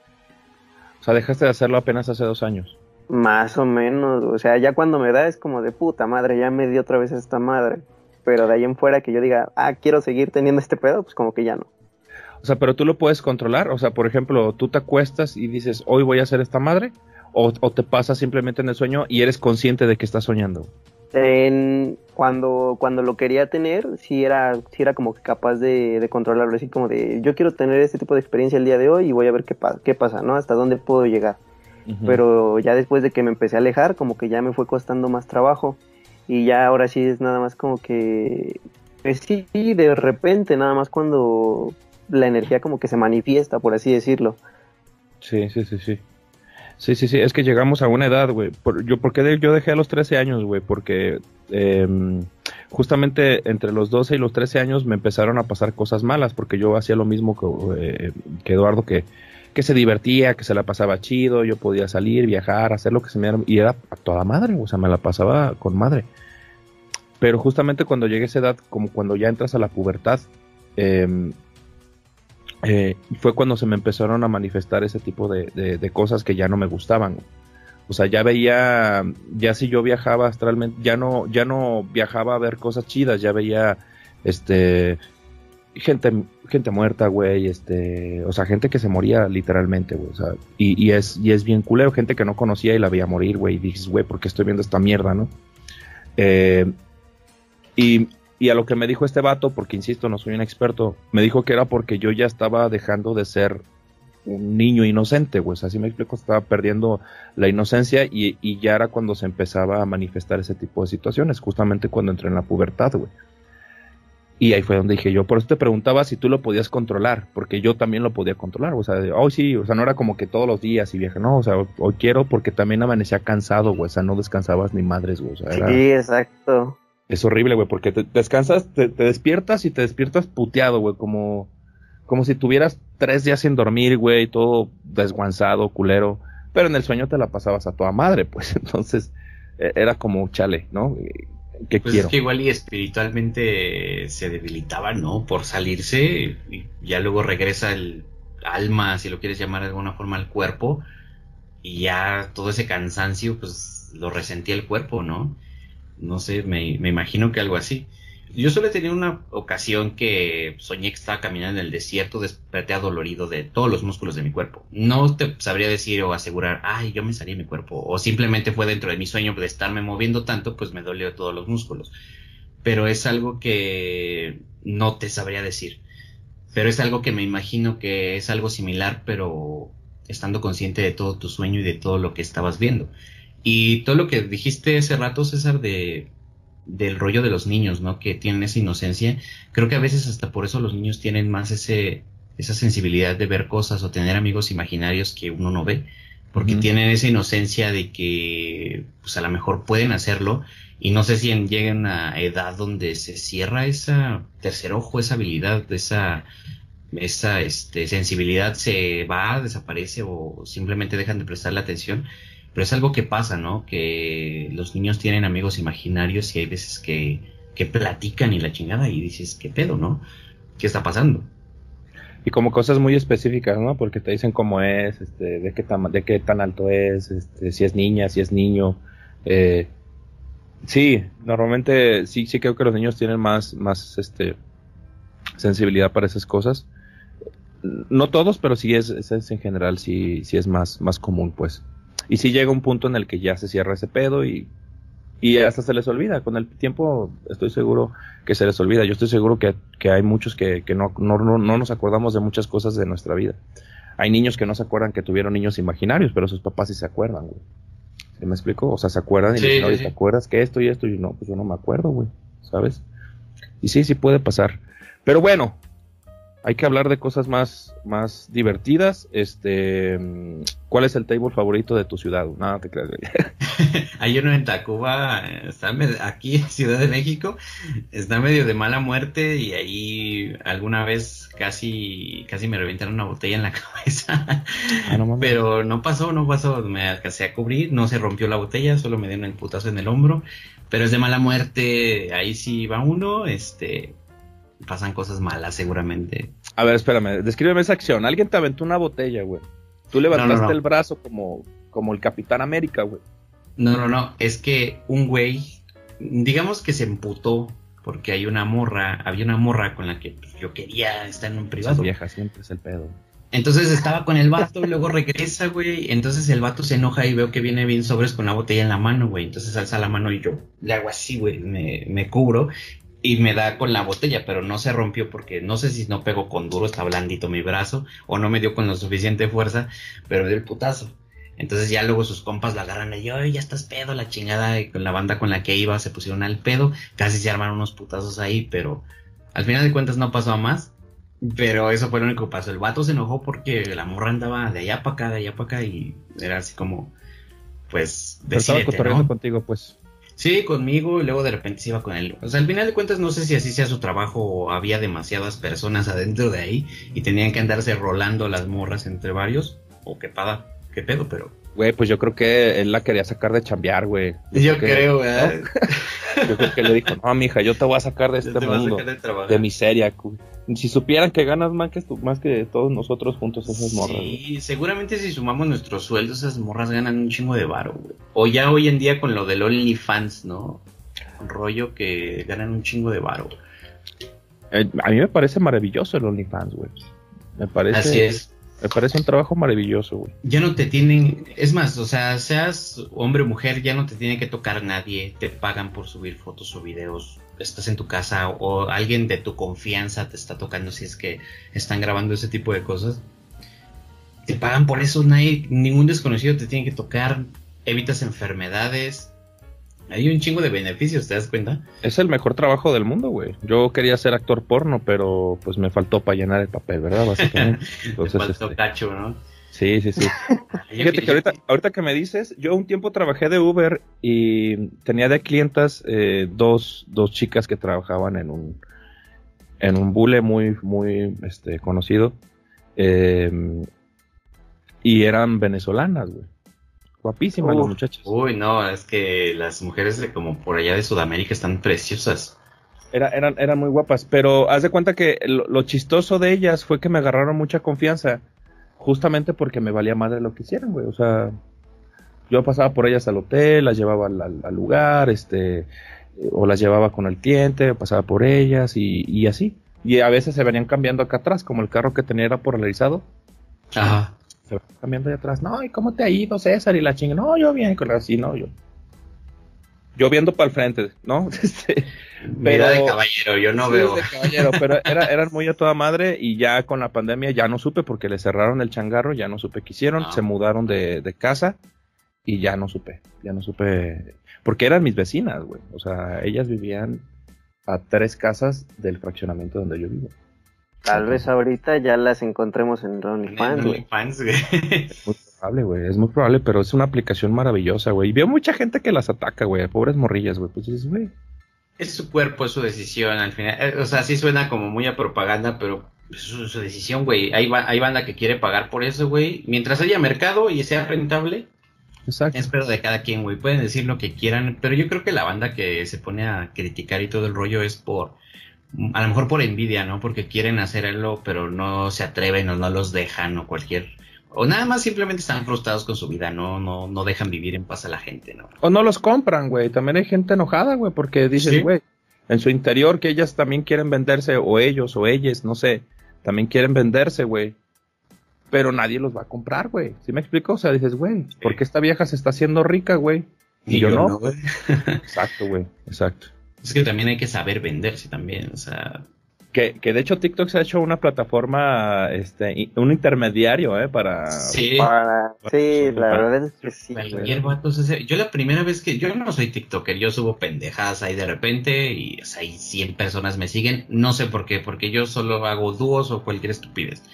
O sea, dejaste de hacerlo apenas hace dos años.
Más o menos, o sea, ya cuando me da es como de puta madre, ya me di otra vez esta madre. Pero de ahí en fuera que yo diga, ah, quiero seguir teniendo este pedo, pues como que ya no.
O sea, pero tú lo puedes controlar. O sea, por ejemplo, tú te acuestas y dices, hoy voy a hacer esta madre. O, te pasa simplemente en el sueño y eres consciente de que estás soñando.
En, cuando, cuando lo quería tener, sí era, sí era como capaz de, controlarlo. Así como de, yo quiero tener este tipo de experiencia el día de hoy y voy a ver qué, qué pasa, ¿no? Hasta dónde puedo llegar. Pero ya después de que me empecé a alejar, como que ya me fue costando más trabajo. Y ya ahora sí es nada más como que, pues sí, de repente, nada más cuando la energía como que se manifiesta, por así decirlo.
Sí, sí, sí, sí. Sí, sí, sí, es que llegamos a una edad, güey. Por, yo, porque yo dejé a los 13 años, güey? Porque em, justamente entre los 12 y los 13 años me empezaron a pasar cosas malas, porque yo hacía lo mismo que, eh, que Eduardo, que, que se divertía, que se la pasaba chido, yo podía salir, viajar, hacer lo que se me diera, y era a toda madre, o sea, me la pasaba con madre. Pero justamente cuando llegué a esa edad, como cuando ya entras a la pubertad, eh, eh, fue cuando se me empezaron a manifestar ese tipo de, cosas que ya no me gustaban. O sea, ya veía, ya si yo viajaba astralmente, ya no, ya no viajaba a ver cosas chidas, ya veía, este, gente, gente muerta, güey, este, o sea, gente que se moría literalmente, güey, sea, y, es, y es bien culero, gente que no conocía y la veía morir, güey, y dices, güey, ¿por qué estoy viendo esta mierda, no? Eh, y y a lo que me dijo este vato, porque insisto, no soy un experto, me dijo que era porque yo ya estaba dejando de ser un niño inocente, güey. Así me explico, estaba perdiendo la inocencia y, y, ya era cuando se empezaba a manifestar ese tipo de situaciones, justamente cuando entré en la pubertad, güey. Y ahí fue donde dije yo, por eso te preguntaba si tú lo podías controlar, porque yo también lo podía controlar, o sea, hoy sí, o sea, no era como que todos los días y viaje, no, o sea, hoy quiero porque también amanecía cansado, güey, o sea, no descansabas ni madres, güey.
Sí, exacto.
Es horrible, güey, porque te descansas, te, despiertas y te despiertas puteado, güey, como, como si tuvieras tres días sin dormir, güey, todo desguanzado, culero. Pero en el sueño te la pasabas a toda madre, pues entonces e, era como chale, ¿no?
¿Qué pues quiero? es que igual y espiritualmente se debilitaba, ¿no? Por salirse y ya luego regresa el alma, si lo quieres llamar de alguna forma, al cuerpo y ya todo ese cansancio, pues lo resentía el cuerpo, ¿no? No sé, me, imagino que algo así. Yo solo he tenido una ocasión que soñé que estaba caminando en el desierto, desperté adolorido de todos los músculos de mi cuerpo. No te sabría decir o asegurar, ay, yo me salí de mi cuerpo. O simplemente fue dentro de mi sueño de estarme moviendo tanto, pues me dolió todos los músculos. Pero es algo que no te sabría decir. Pero es algo que me imagino que es algo similar, pero estando consciente de todo tu sueño y de todo lo que estabas viendo. Y todo lo que dijiste hace rato, César, de del rollo de los niños, ¿no? Que tienen esa inocencia. Creo que a veces hasta por eso los niños tienen más ese, esa sensibilidad de ver cosas o tener amigos imaginarios que uno no ve. Porque tienen esa inocencia de que, pues a lo mejor pueden hacerlo. Y no sé si llegan a edad donde se cierra esa tercer ojo, esa habilidad, esa, esa este, sensibilidad se va, desaparece o simplemente dejan de prestarle atención pero es algo que pasa, ¿no? Que los niños tienen amigos imaginarios y hay veces que, que platican y la chingada y dices, ¿qué pedo, no? ¿Qué está pasando?
Y como cosas muy específicas, ¿no? Porque te dicen cómo es, este, de qué tan, de qué tan alto es, este, si es niña, si es niño. Eh, sí, normalmente sí, sí creo que los niños tienen más, más, este, sensibilidad para esas cosas. No todos, pero sí es, es en general, sí, sí es más, más común, pues. Y si llega un punto en el que ya se cierra ese pedo y, y hasta se les olvida. Con el tiempo estoy seguro que se les olvida. Yo estoy seguro que, hay muchos que, que no, no, no, nos acordamos de muchas cosas de nuestra vida. Hay niños que no se acuerdan que tuvieron niños imaginarios, pero sus papás sí se acuerdan, güey. ¿Se me explico? O sea, se acuerdan y dicen, oye, ¿te acuerdas que esto y esto? Y no, pues yo no me acuerdo, güey. ¿Sabes? Y sí, sí puede pasar. Pero bueno, hay que hablar de cosas más, más divertidas. Este, ¿cuál es el table favorito de tu ciudad? Nada te creas.
Hay uno en Tacuba, está aquí en Ciudad de México, está medio de mala muerte y ahí alguna vez casi, casi me reventaron una botella en la cabeza. Ah, pero no pasó, no pasó, me alcancé a cubrir, no se rompió la botella, solo me dieron el putazo en el hombro, pero es de mala muerte, ahí sí va uno, este, pasan cosas malas seguramente.
A ver, espérame, descríbeme esa acción, alguien te aventó una botella, güey. Tú levantaste el brazo como, como el Capitán América, güey.
No, no, no, es que un güey, digamos que se emputó porque hay una morra, había una morra con la que yo quería estar en un privado.
vieja siempre es el pedo.
Entonces estaba con el vato y luego regresa, güey. Entonces el vato se enoja y veo que viene bien sobres con la botella en la mano, güey. Entonces alza la mano y yo le hago así, güey. Me, me cubro y me da con la botella, pero no se rompió porque no sé si no pego con duro, está blandito mi brazo, o no me dio con la suficiente fuerza, pero dio el putazo. Entonces ya luego sus compas la agarran y yo, ya estás pedo, la chingada, y con la banda con la que iba se pusieron al pedo, casi se armaron unos putazos ahí, pero al final de cuentas no pasó a más. Pero eso fue lo único que pasó. El vato se enojó porque la morra andaba de allá para acá, de allá para acá, y era así como, pues,
pero estaba cotorreando contigo, pues.
Sí, conmigo, y luego de repente se iba con él. O sea, al final de cuentas no sé si así sea su trabajo o había demasiadas personas adentro de ahí y tenían que andarse rolando las morras entre varios, o qué pada qué pedo, pero.
Güey, pues yo creo que él la quería sacar de chambear, güey.
Yo, creo, güey.
Yo creo que le dijo, no, mija, yo te voy a sacar de este mundo, de, miseria. Si supieran que ganas más que, más que todos nosotros juntos esas morras.
Sí, seguramente si sumamos nuestros sueldos, esas morras ganan un chingo de varo, güey. O ya hoy en día con lo del OnlyFans, ¿no? Un rollo que ganan un chingo de varo.
Eh, a mí me parece maravilloso el OnlyFans, güey. Me parece.
Así es.
Me parece un trabajo maravilloso, güey.
Ya no te tienen, es más, o sea, seas hombre o mujer, ya no te tiene que tocar nadie, te pagan por subir fotos o videos, estás en tu casa o alguien de tu confianza te está tocando si es que están grabando ese tipo de cosas. Te pagan por eso, nadie, ningún desconocido te tiene que tocar, evitas enfermedades, hay un chingo de beneficios, ¿te das cuenta?
Es el mejor trabajo del mundo, güey. Yo quería ser actor porno, pero pues me faltó para llenar el papel, ¿verdad? Básicamente.
Entonces, me faltó este, cacho, ¿no?
Sí, sí, sí. Fíjate que ahorita, ahorita que me dices, yo un tiempo trabajé de Uber y tenía de clientas eh, dos, dos chicas que trabajaban en un en un bule muy, muy este, conocido. Eh, y eran venezolanas, güey. Guapísimas las muchachas.
Uy, no, es que las mujeres de como por allá de Sudamérica están preciosas.
Era, eran, eran muy guapas, pero haz de cuenta que lo, chistoso de ellas fue que me agarraron mucha confianza, justamente porque me valía madre lo que hicieran, güey. O sea, yo pasaba por ellas al hotel, las llevaba al, lugar, este, o las llevaba con el cliente, pasaba por ellas y, y, así. Y a veces se venían cambiando acá atrás, como el carro que tenía era polarizado.
Ajá
se va cambiando de atrás. No, ¿y cómo te ha ido, César? Y la chinga, no, yo bien, con así, no, yo. Yo viendo para el frente, ¿no?
Este, pero, de caballero, yo no veo.
De caballero, pero era, eran muy a toda madre y ya con la pandemia ya no supe porque le cerraron el changarro, ya no supe qué hicieron, ah. se mudaron de, de casa y ya no supe, ya no supe, porque eran mis vecinas, güey, o sea, ellas vivían a tres casas del fraccionamiento donde yo vivo.
Tal vez ahorita ya las encontremos en OnlyFans, güey.
Es muy probable, güey. Es muy probable, pero es una aplicación maravillosa, güey. Y veo mucha gente que las ataca, güey. Pobres morrillas, güey. Pues dices, güey.
Es su cuerpo, es su decisión al final. Eh, o sea, sí suena como muy a propaganda, pero es su, decisión, güey. Hay, hay banda que quiere pagar por eso, güey. Mientras haya mercado y sea rentable, Exacto. Es de cada quien, güey. Pueden decir lo que quieran, pero yo creo que la banda que se pone a criticar y todo el rollo es por a lo mejor por envidia, ¿no? Porque quieren hacerlo, pero no se atreven o no los dejan o cualquier o nada más simplemente están frustrados con su vida, no no no dejan vivir en paz a la gente, ¿no?
O no los compran, güey. También hay gente enojada, güey, porque dicen, güey, en su interior que ellas también quieren venderse o ellos o ellas, no sé, también quieren venderse, güey. Pero nadie los va a comprar, güey. ¿Sí me explico? O sea, dices, güey, ¿por qué esta vieja se está haciendo rica, güey? Y, yo, no. no exacto, güey, exacto.
Es que también hay que saber venderse también, o sea...
Que, que de hecho TikTok se ha hecho una plataforma, este, un intermediario, ¿eh? Para...
Sí,
sí la verdad es que sí.
yo la primera vez que... Yo no soy TikToker, yo subo pendejadas ahí de repente y o sea, hay 100 personas me siguen. No sé por qué, porque yo solo hago dúos o cualquier estupidez.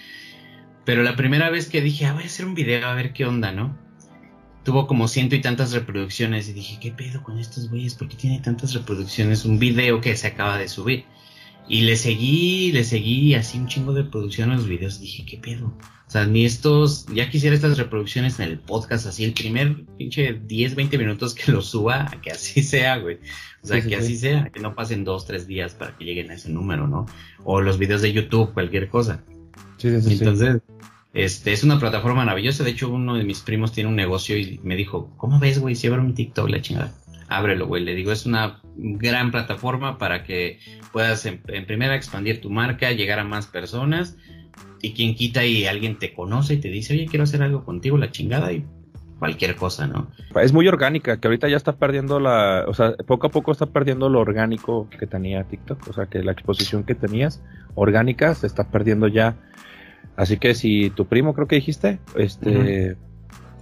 Pero la primera vez que dije, ah, voy a hacer un video a ver qué onda, ¿no? tuvo como ciento y tantas reproducciones y dije, ¿qué pedo con estos güeyes? ¿Por qué tiene tantas reproducciones? Un video que se acaba de subir. Y le seguí, le seguí así un chingo de producción a los videos. Dije, ¿qué pedo? O sea, ni estos, ya quisiera estas reproducciones en el podcast, así el primer pinche 10, 20 minutos que lo suba, que así sea, güey. O sea, que así sea, que no pasen dos, tres días para que lleguen a ese número, ¿no? O los videos de YouTube, cualquier cosa. Sí, sí, Entonces, este, es una plataforma maravillosa. De hecho, uno de mis primos tiene un negocio y me dijo, ¿cómo ves, güey? Si abro mi TikTok, la chingada ábrelo, güey. Le digo, es una gran plataforma para que puedas en, primera expandir tu marca, llegar a más personas. Y quien quita y alguien te conoce y te dice, oye, quiero hacer algo contigo, la chingada, y cualquier cosa, ¿no?
Es muy orgánica, que ahorita ya está perdiendo la, o sea, poco a poco está perdiendo lo orgánico que tenía TikTok, o sea, que la exposición que tenías orgánica se está perdiendo ya. Así que si tu primo creo que dijiste, este,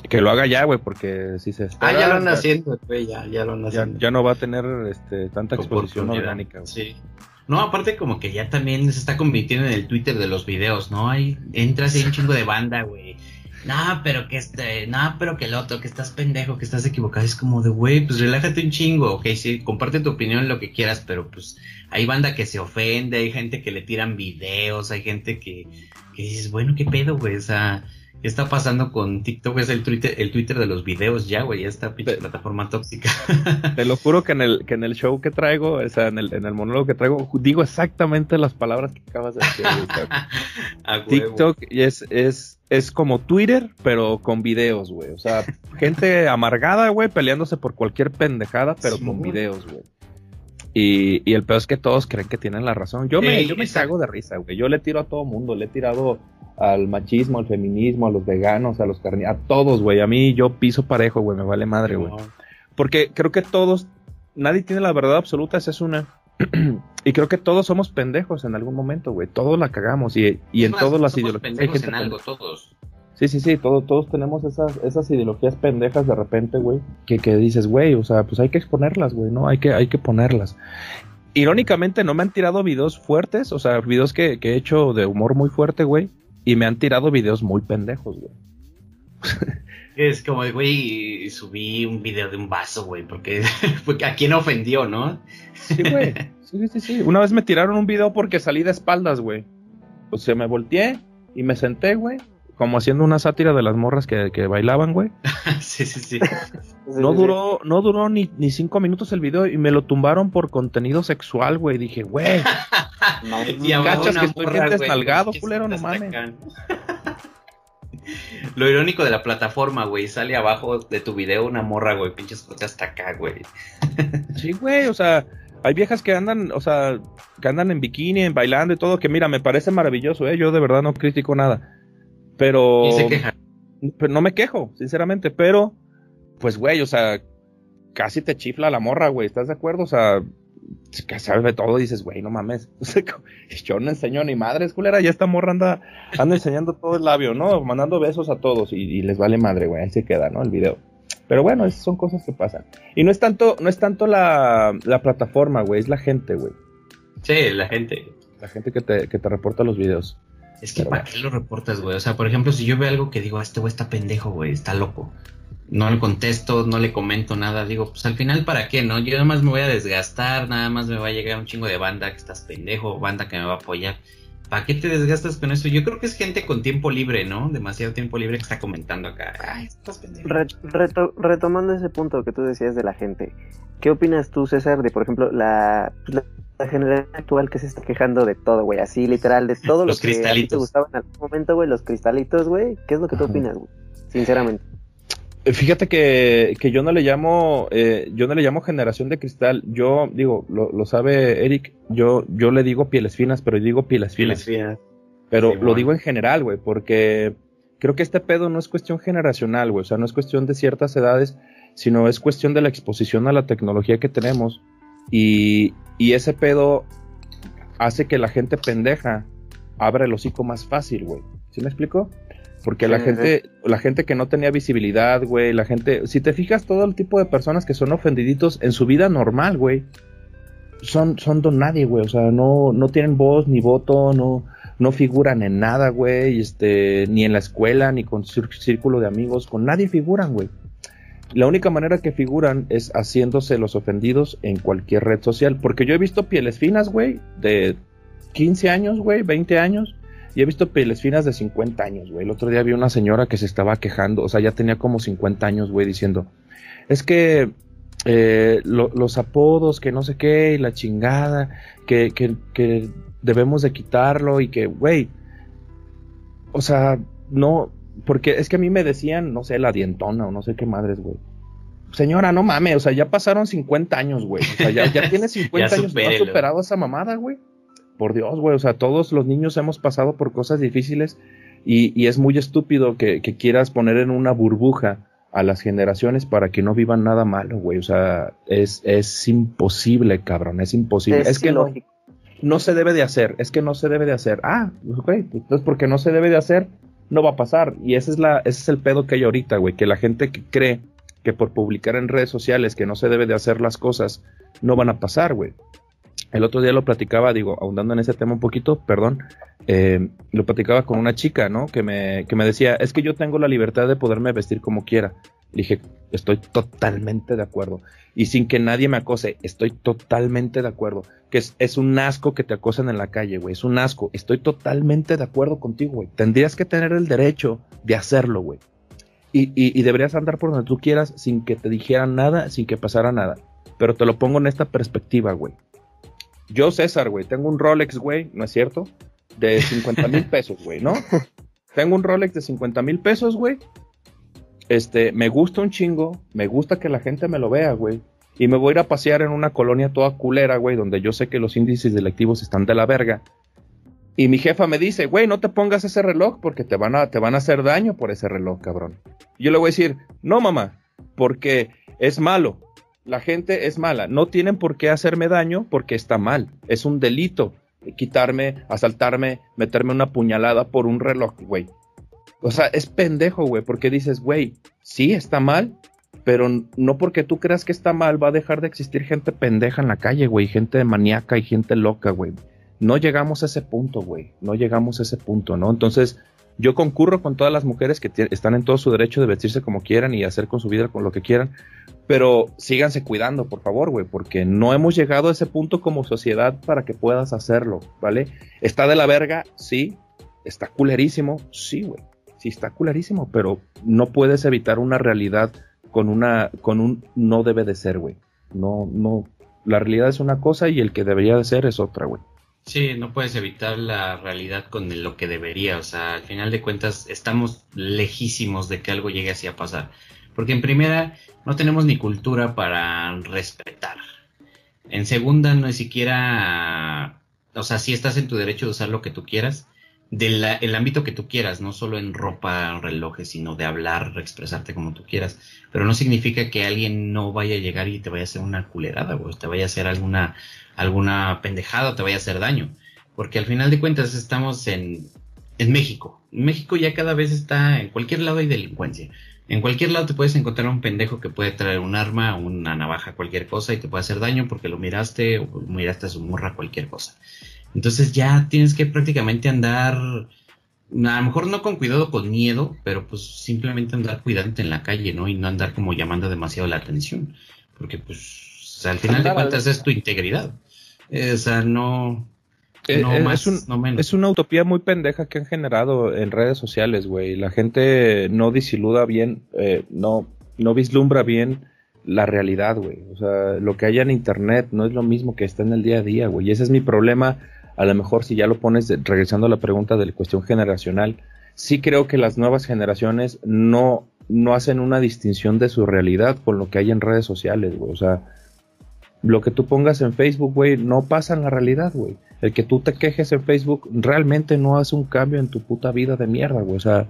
que lo haga ya, güey, porque si se
está. Ah, ya lo han haciendo, güey, ya, ya lo han haciendo.
Ya, no va a tener este, tanta exposición orgánica.
Sí. No, aparte como que ya también se está convirtiendo en el Twitter de los videos, ¿no? Ahí entras y hay un chingo de banda, güey. No, pero que este, no, pero que el otro, que estás pendejo, que estás equivocado. Es como de, güey, pues relájate un chingo, ok, sí, comparte tu opinión, lo que quieras, pero pues hay banda que se ofende, hay gente que le tiran videos, hay gente que, que dices, bueno, qué pedo, güey, o sea, ¿Qué está pasando con TikTok? Es el Twitter, el Twitter de los videos ya, güey, ya está pinche plataforma tóxica.
Te lo juro que en el, que en el show que traigo, o sea, en el, en el monólogo que traigo, digo exactamente las palabras que acabas de decir. TikTok es, es, es como Twitter, pero con videos, güey. O sea, gente amargada, güey, peleándose por cualquier pendejada, pero con videos, güey. Y, y, el peor es que todos creen que tienen la razón. Yo me, yo me cago de risa, güey. Yo le tiro a todo mundo, le he tirado al machismo, al feminismo, a los veganos, a los carnívoros, a todos, güey. A mí yo piso parejo, güey, me vale madre, güey. Porque creo que todos, nadie tiene la verdad absoluta, esa es una. y creo que todos somos pendejos en algún momento, güey. Todos la cagamos y, y en todas las ideologías.
Pendejos en algo, todos.
Sí, sí, sí, todos, todos tenemos esas, esas ideologías pendejas de repente, güey, que, que dices, güey, o sea, pues hay que exponerlas, güey, ¿no? Hay que, hay que ponerlas. Irónicamente no me han tirado videos fuertes, o sea, videos que, que he hecho de humor muy fuerte, güey, y me han tirado videos muy pendejos, güey.
Es como, güey, subí un video de un vaso, güey, porque, porque a quién ofendió, ¿no?
Sí, güey. Sí, sí, sí. Una vez me tiraron un video porque salí de espaldas, güey. O sea, me volteé y me senté, güey. Como haciendo una sátira de las morras que, que bailaban, güey.
sí, sí, sí.
No duró, no duró ni, ni cinco minutos el video y me lo tumbaron por contenido sexual, güey. Dije, güey. No, cachas que estoy bien desnalgado, culero, no mames.
Lo irónico de la plataforma, güey, sale abajo de tu video una morra, güey, pinches cote hasta acá, güey.
sí, güey, o sea, hay viejas que andan, o sea, que andan en bikini, bailando y todo, que mira, me parece maravilloso, eh, yo de verdad no critico nada. Pero... se queja? Pero no me quejo, sinceramente, pero, pues, güey, o sea, casi te chifla la morra, güey, ¿estás de acuerdo? O sea, que sabe todo, dices, güey, no mames. Yo no enseño ni madres, culera, ya esta morra anda, anda enseñando todo el labio, ¿no? Mandando besos a todos y, les vale madre, güey, ahí se queda, ¿no? El video. Pero bueno, esas son cosas que pasan. Y no es tanto, no es tanto la, la plataforma, güey, es la gente, güey.
Sí, la gente.
La gente que te, que te reporta los videos.
Es que ¿para qué lo reportas, güey? O sea, por ejemplo, si yo veo algo que digo, ah, este güey está pendejo, güey, está loco no le contesto, no le comento nada, digo, pues al final para qué, ¿no? Yo nada más me voy a desgastar, nada más me va a llegar un chingo de banda que estás pendejo, banda que me va a apoyar. ¿Para qué te desgastas con eso? Yo creo que es gente con tiempo libre, ¿no? Demasiado tiempo libre que está comentando acá. Ay, estás pendejo.
retomando ese punto que tú decías de la gente, ¿qué opinas tú, César, de por ejemplo la, la, generación actual que se está quejando de todo, güey? Así literal, de todo
los
lo que
a ti
te gustaba en algún momento, güey, los cristalitos, güey. ¿Qué es lo que tú opinas, güey? Sinceramente.
Eh, fíjate que, que, yo no le llamo, eh, yo no le llamo generación de cristal. Yo digo, lo, lo, sabe Eric, yo, yo le digo pieles finas, pero yo digo pieles finas. Pero lo digo en general, güey, porque creo que este pedo no es cuestión generacional, güey. O sea, no es cuestión de ciertas edades, sino es cuestión de la exposición a la tecnología que tenemos. Y, y ese pedo hace que la gente pendeja abra el hocico más fácil, güey. ¿Sí me explico? Porque la gente, la gente que no tenía visibilidad, güey, la gente, si te fijas, todo el tipo de personas que son ofendiditos en su vida normal, güey, son, son don nadie, güey, o sea, no, no tienen voz ni voto, no, no figuran en nada, güey, este, ni en la escuela, ni con círculo de amigos, con nadie figuran, güey. La única manera que figuran es haciéndose los ofendidos en cualquier red social, porque yo he visto pieles finas, güey, de 15 años, güey, 20 años. Y he visto pieles finas de 50 años, güey. El otro día vi una señora que se estaba quejando, o sea, ya tenía como 50 años, güey, diciendo, es que eh, los apodos, que no sé qué, y la chingada, que, que, que debemos de quitarlo y que, güey, o sea, no, porque es que a mí me decían, no sé, la dientona o no sé qué madres, güey. Señora, no mames, o sea, ya pasaron 50 años, güey. O sea, ya, ya tiene 50 años, ¿no ha superado esa mamada, güey? Por Dios, güey, o sea, todos los niños hemos pasado por cosas difíciles y, y es muy estúpido que, que, quieras poner en una burbuja a las generaciones para que no vivan nada malo, güey. O sea, es, es imposible, cabrón, es imposible. Es, que no, no se debe de hacer, es que no se debe de hacer. Ah, ok, entonces porque no se debe de hacer, no va a pasar. Y ese es, la, ese es el pedo que hay ahorita, güey, que la gente que cree que por publicar en redes sociales que no se debe de hacer las cosas, no van a pasar, güey. El otro día lo platicaba, digo, ahondando en ese tema un poquito, perdón, eh, lo platicaba con una chica, ¿no? Que me, que me decía, es que yo tengo la libertad de poderme vestir como quiera. Dije, estoy totalmente de acuerdo. Y sin que nadie me acose, estoy totalmente de acuerdo. Que es, es un asco que te acosen en la calle, güey. Es un asco. Estoy totalmente de acuerdo contigo, güey. Tendrías que tener el derecho de hacerlo, güey. Y, y, y, deberías andar por donde tú quieras sin que te dijeran nada, sin que pasara nada. Pero te lo pongo en esta perspectiva, güey. Yo, César, güey, tengo un Rolex, güey, ¿no es cierto? De 50 mil pesos, güey, ¿no? Tengo un Rolex de 50 mil pesos, güey. Este, me gusta un chingo, me gusta que la gente me lo vea, güey. Y me voy a ir a pasear en una colonia toda culera, güey, donde yo sé que los índices delictivos están de la verga. Y mi jefa me dice, güey, no te pongas ese reloj porque te van a, te van a hacer daño por ese reloj, cabrón. Y yo le voy a decir, no, mamá, porque es malo la gente es mala. No tienen por qué hacerme daño porque está mal. Es un delito quitarme, asaltarme, meterme una puñalada por un reloj, güey. O sea, es pendejo, güey, porque dices, güey, sí está mal, pero no porque tú creas que está mal va a dejar de existir gente pendeja en la calle, güey, gente maníaca y gente loca, güey. No llegamos a ese punto, güey. No llegamos a ese punto, ¿no? Entonces, yo concurro con todas las mujeres que están en todo su derecho de vestirse como quieran y hacer con su vida con lo que quieran, pero síganse cuidando, por favor, güey, porque no hemos llegado a ese punto como sociedad para que puedas hacerlo, ¿vale? ¿Está de la verga? Sí. ¿Está culerísimo? Sí, güey. Sí, está culerísimo, pero no puedes evitar una realidad con una, con un no debe de ser, güey. No, no, la realidad es una cosa y el que debería de ser es otra, güey.
Sí, no puedes evitar la realidad con lo que debería. O sea, al final de cuentas, estamos lejísimos de que algo llegue así a pasar. Porque en primera, no tenemos ni cultura para respetar. En segunda, no es siquiera, o sea, si estás en tu derecho de usar lo que tú quieras, del el ámbito que tú quieras, no solo en ropa, relojes, sino de hablar, expresarte como tú quieras. Pero no significa que alguien no vaya a llegar y te vaya a hacer una culerada, o te vaya a hacer alguna, alguna pendejada, o te vaya a hacer daño. Porque al final de cuentas estamos en, en México. México ya cada vez está, en cualquier lado hay delincuencia. En cualquier lado te puedes encontrar un pendejo que puede traer un arma, una navaja, cualquier cosa y te puede hacer daño porque lo miraste o miraste a su morra, cualquier cosa. Entonces ya tienes que prácticamente andar, a lo mejor no con cuidado, con miedo, pero pues simplemente andar cuidante en la calle, ¿no? Y no andar como llamando demasiado la atención. Porque pues al final de cuentas es tu integridad. o sea, no,
eh, no eh, más, es, no menos. es una utopía muy pendeja que han generado en redes sociales, güey. La gente no disiluda bien, eh, no, no vislumbra bien la realidad, güey. O sea, lo que hay en internet no es lo mismo que está en el día a día, güey. Y ese es mi problema. A lo mejor si ya lo pones, regresando a la pregunta de la cuestión generacional, sí creo que las nuevas generaciones no, no hacen una distinción de su realidad con lo que hay en redes sociales, güey. O sea, lo que tú pongas en Facebook, güey, no pasa en la realidad, güey. El que tú te quejes en Facebook realmente no hace un cambio en tu puta vida de mierda, güey. O sea,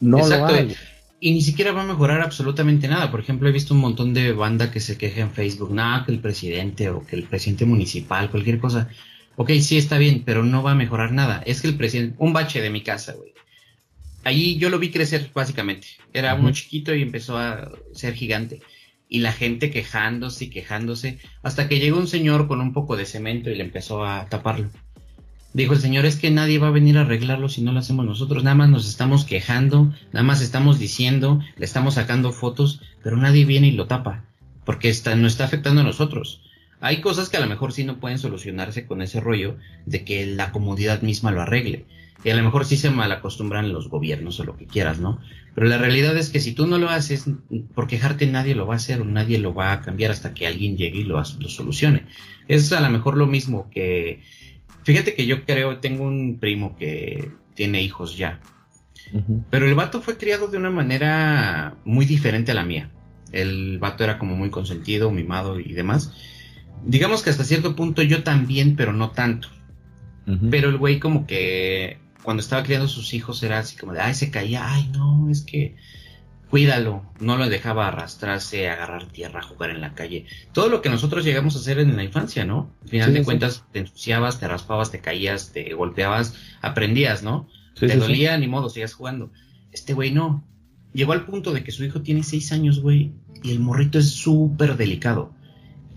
no lo hay.
Y ni siquiera va a mejorar absolutamente nada. Por ejemplo, he visto un montón de banda que se queja en Facebook, nada, que el presidente o que el presidente municipal, cualquier cosa. Ok, sí está bien, pero no va a mejorar nada. Es que el presidente, un bache de mi casa, güey. Ahí yo lo vi crecer, básicamente. Era uno chiquito y empezó a ser gigante y la gente quejándose y quejándose, hasta que llegó un señor con un poco de cemento y le empezó a taparlo. Dijo el señor, es que nadie va a venir a arreglarlo si no lo hacemos nosotros, nada más nos estamos quejando, nada más estamos diciendo, le estamos sacando fotos, pero nadie viene y lo tapa, porque está, no está afectando a nosotros. Hay cosas que a lo mejor sí no pueden solucionarse con ese rollo de que la comodidad misma lo arregle. Y a lo mejor sí se malacostumbran los gobiernos o lo que quieras, ¿no? Pero la realidad es que si tú no lo haces, por quejarte nadie lo va a hacer o nadie lo va a cambiar hasta que alguien llegue y lo, lo solucione. Es a lo mejor lo mismo que... Fíjate que yo creo, tengo un primo que tiene hijos ya. Pero el vato fue criado de una manera muy diferente a la mía. El vato era como muy consentido, mimado y demás. Digamos que hasta cierto punto yo también, pero no tanto. Pero el güey como que cuando estaba criando sus hijos era así como de, ay, se caía, ay, no, es que cuídalo, no lo dejaba arrastrarse, agarrar tierra, jugar en la calle. Todo lo que nosotros llegamos a hacer en la infancia, ¿no? Al final de cuentas, te ensuciabas, te raspabas, te caías, te golpeabas, aprendías, ¿no? te dolía, ni modo, sigas jugando. Este güey no. Llegó al punto de que su hijo tiene seis años, güey, y el morrito es súper delicado.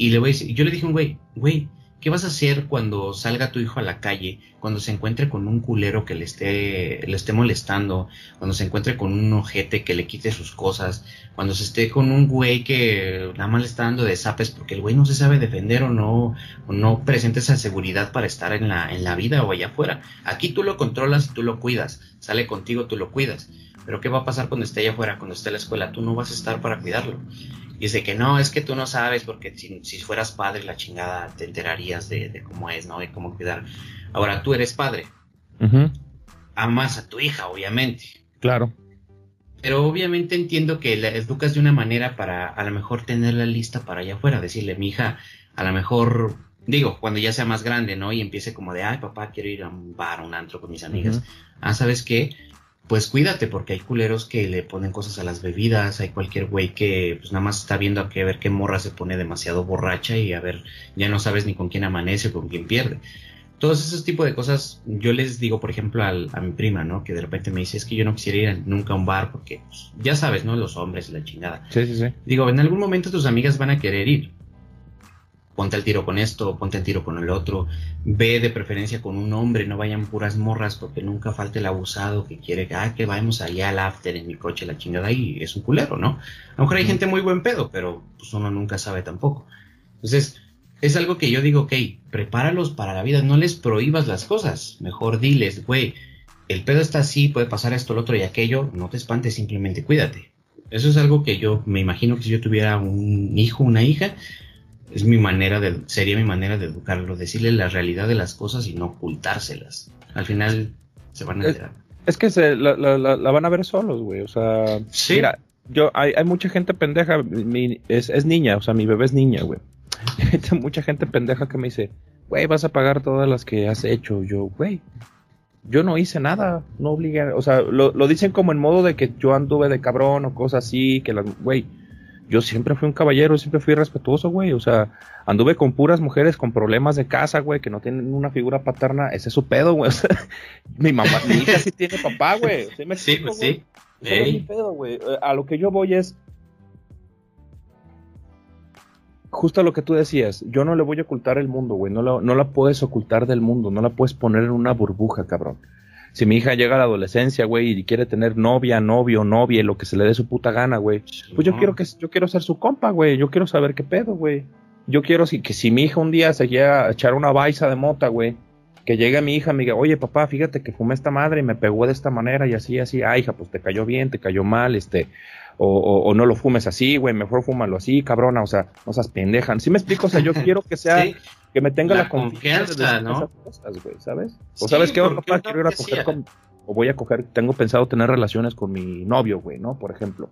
Y le voy a decir, yo le dije a un güey, güey, ¿Qué vas a hacer cuando salga tu hijo a la calle, cuando se encuentre con un culero que le esté, le esté molestando, cuando se encuentre con un ojete que le quite sus cosas, cuando se esté con un güey que nada más le está dando de zapes porque el güey no se sabe defender o no, o no presenta esa seguridad para estar en la, en la vida o allá afuera? Aquí tú lo controlas y tú lo cuidas, sale contigo, tú lo cuidas. Pero ¿qué va a pasar cuando esté allá afuera, cuando esté en la escuela? Tú no vas a estar para cuidarlo. Y dice que no, es que tú no sabes, porque si, fueras padre, la chingada, te enterarías de, cómo es, ¿no? De cómo cuidar. Ahora, tú eres padre. Amas a tu hija, obviamente.
Claro.
Pero obviamente entiendo que la educas de una manera para a lo mejor tenerla lista para allá afuera. Decirle, mi hija, a lo mejor, digo, cuando ya sea más grande, ¿no? Y empiece como de, ay, papá, quiero ir a un bar, a un antro con mis amigas. Ah, ¿sabes qué? Pues cuídate porque hay culeros que le ponen cosas a las bebidas, hay cualquier güey que pues nada más está viendo a, que, ver qué morra se pone demasiado borracha y a ver, ya no sabes ni con quién amanece o con quién pierde. Todos esos tipos de cosas, yo les digo, por ejemplo, a mi prima, ¿no? Que de repente me dice, es que yo no quisiera ir nunca a un bar porque, pues, ya sabes, ¿no? Los hombres y la chingada.
Sí, sí, sí.
Digo, en algún momento tus amigas van a querer ir ponte al tiro con esto, ponte al tiro con el otro, ve de preferencia con un hombre, no vayan puras morras porque nunca falte el abusado que quiere ah, que vayamos allá al after en mi coche, la chingada, y es un culero, ¿no? A lo mejor hay gente muy buen pedo, pero pues uno nunca sabe tampoco. Entonces, es algo que yo digo, ok, prepáralos para la vida, no les prohíbas las cosas, mejor diles, güey, el pedo está así, puede pasar esto, lo otro y aquello, no te espantes, simplemente cuídate. Eso es algo que yo me imagino que si yo tuviera un hijo, una hija, es mi manera de, sería mi manera de educarlo, decirle la realidad de las cosas y no ocultárselas. Al final se van a enterar.
Es, que se, la, la, van a ver solos, güey. O sea, mira, yo, hay, hay mucha gente pendeja, es, es niña, o sea, mi bebé es niña, güey. mucha gente pendeja que me dice, güey, vas a pagar todas las que has hecho. Yo, güey, yo no hice nada, no obligué, o sea, lo, lo, dicen como en modo de que yo anduve de cabrón o cosas así, que las, güey, yo siempre fui un caballero, siempre fui respetuoso, güey. O sea, anduve con puras mujeres con problemas de casa, güey, que no tienen una figura paterna. Ese es su pedo, güey. O sea, mi mamá, mi hija sí tiene papá, güey. ¿Sí, me sí, pues sí. es mi pedo, güey. Eh, a lo que yo voy es. Justo a lo que tú decías, yo no le voy a ocultar el mundo, güey. No no la puedes ocultar del mundo, no la puedes poner en una burbuja, cabrón si mi hija llega a la adolescencia, güey, y quiere tener novia, novio, novia, lo que se le dé su puta gana, güey, pues yo quiero que yo quiero ser su compa, güey, yo quiero saber qué pedo, güey. Yo quiero que si mi hija un día se llega a echar una baisa de mota, güey, que llegue mi hija y me diga, oye papá, fíjate que fumé esta madre y me pegó de esta manera y así, así, ah, hija, pues te cayó bien, te cayó mal, este, o, o, no lo fumes así, güey, mejor fúmalo así, cabrona, o sea, no seas pendeja. ¿Sí me explico? O sea, yo quiero que sea, que me tenga la, confianza, de ¿no? cosas, güey, ¿sabes? O sabes qué, papá, quiero ir a coger con, o voy a coger, tengo pensado tener relaciones con mi novio, güey, ¿no? Por ejemplo.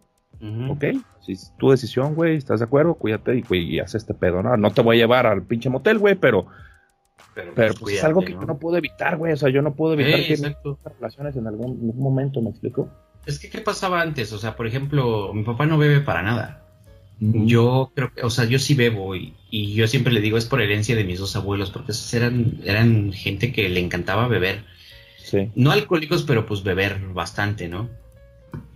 ¿Ok? Si es tu decisión, güey, ¿estás de acuerdo? Cuídate y, güey, y haz este pedo, ¿no? No te voy a llevar al pinche motel, güey, pero pero, pues, pues es algo que yo no puedo evitar, güey. O sea, yo no puedo evitar que que relaciones en algún momento, ¿me explico?
Es que, ¿qué pasaba antes? O sea, por ejemplo, mi papá no bebe para nada. Yo creo que, o sea, yo sí bebo y, yo siempre le digo es por herencia de mis dos abuelos, porque esos eran, eran gente que le encantaba beber. Sí. No alcohólicos, pero pues beber bastante, ¿no?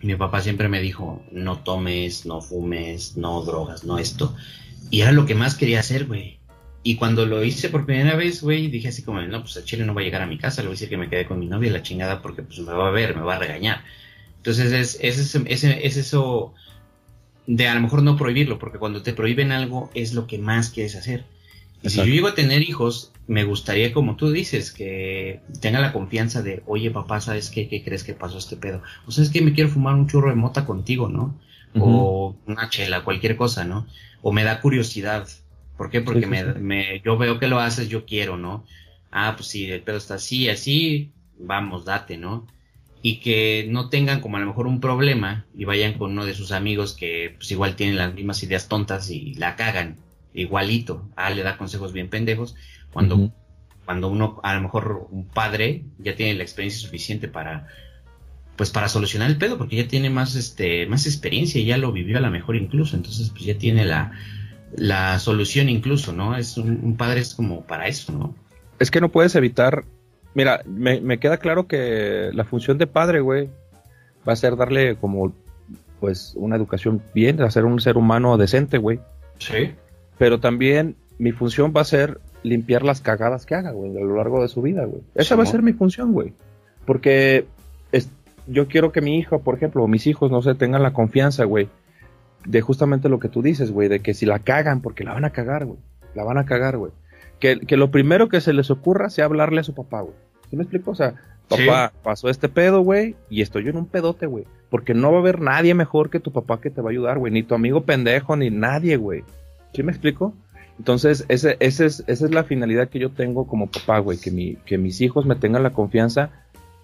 mi papá siempre me dijo, no tomes, no fumes, no drogas, no esto. Y era lo que más quería hacer, güey. Y cuando lo hice por primera vez, güey, dije así como, no, pues a Chile no va a llegar a mi casa, le voy a decir que me quedé con mi novia la chingada porque pues me va a ver, me va a regañar. Entonces es, es, es, es, eso de a lo mejor no prohibirlo, porque cuando te prohíben algo es lo que más quieres hacer. Y si yo llego a tener hijos, me gustaría, como tú dices, que tenga la confianza de, oye papá, ¿sabes qué? ¿Qué crees que pasó este pedo? O sea, es que me quiero fumar un churro de mota contigo, ¿no? O una chela, cualquier cosa, ¿no? O me da curiosidad. ¿Por qué? Porque me, me, yo veo que lo haces, yo quiero, ¿no? Ah, pues si el pedo está así, así, vamos, date, ¿no? Y que no tengan como a lo mejor un problema y vayan con uno de sus amigos que pues igual tienen las mismas ideas tontas y la cagan igualito. Ah, le da consejos bien pendejos. Cuando, cuando uno, a lo mejor un padre ya tiene la experiencia suficiente para, pues para solucionar el pedo, porque ya tiene más, este, más experiencia y ya lo vivió a lo mejor incluso. Entonces, pues ya tiene la, la solución incluso, ¿no? Es un, padre es como para eso, ¿no?
Es que no puedes evitar. Mira, me, me queda claro que la función de padre, güey, va a ser darle como, pues, una educación bien, hacer un ser humano decente, güey.
Sí
pero también mi función va a ser limpiar las cagadas que haga, güey, a lo largo de su vida, güey. Esa va a ser mi función, güey. Porque yo quiero que mi hijo, por ejemplo, o mis hijos, no sé, tengan la confianza, güey, de justamente lo que tú dices, güey, de que si la cagan, porque la van a cagar, güey, la van a cagar, güey. Que, que, lo primero que se les ocurra sea hablarle a su papá, güey. ¿Sí me explico? O sea, papá, pasó este pedo, güey, y estoy yo en un pedote, güey. Porque no va a haber nadie mejor que tu papá que te va a ayudar, güey. Ni tu amigo pendejo, ni nadie, güey. ¿Sí me explico? Entonces, ese, ese es, esa es la finalidad que yo tengo como papá, güey, que, mi, que mis hijos me tengan la confianza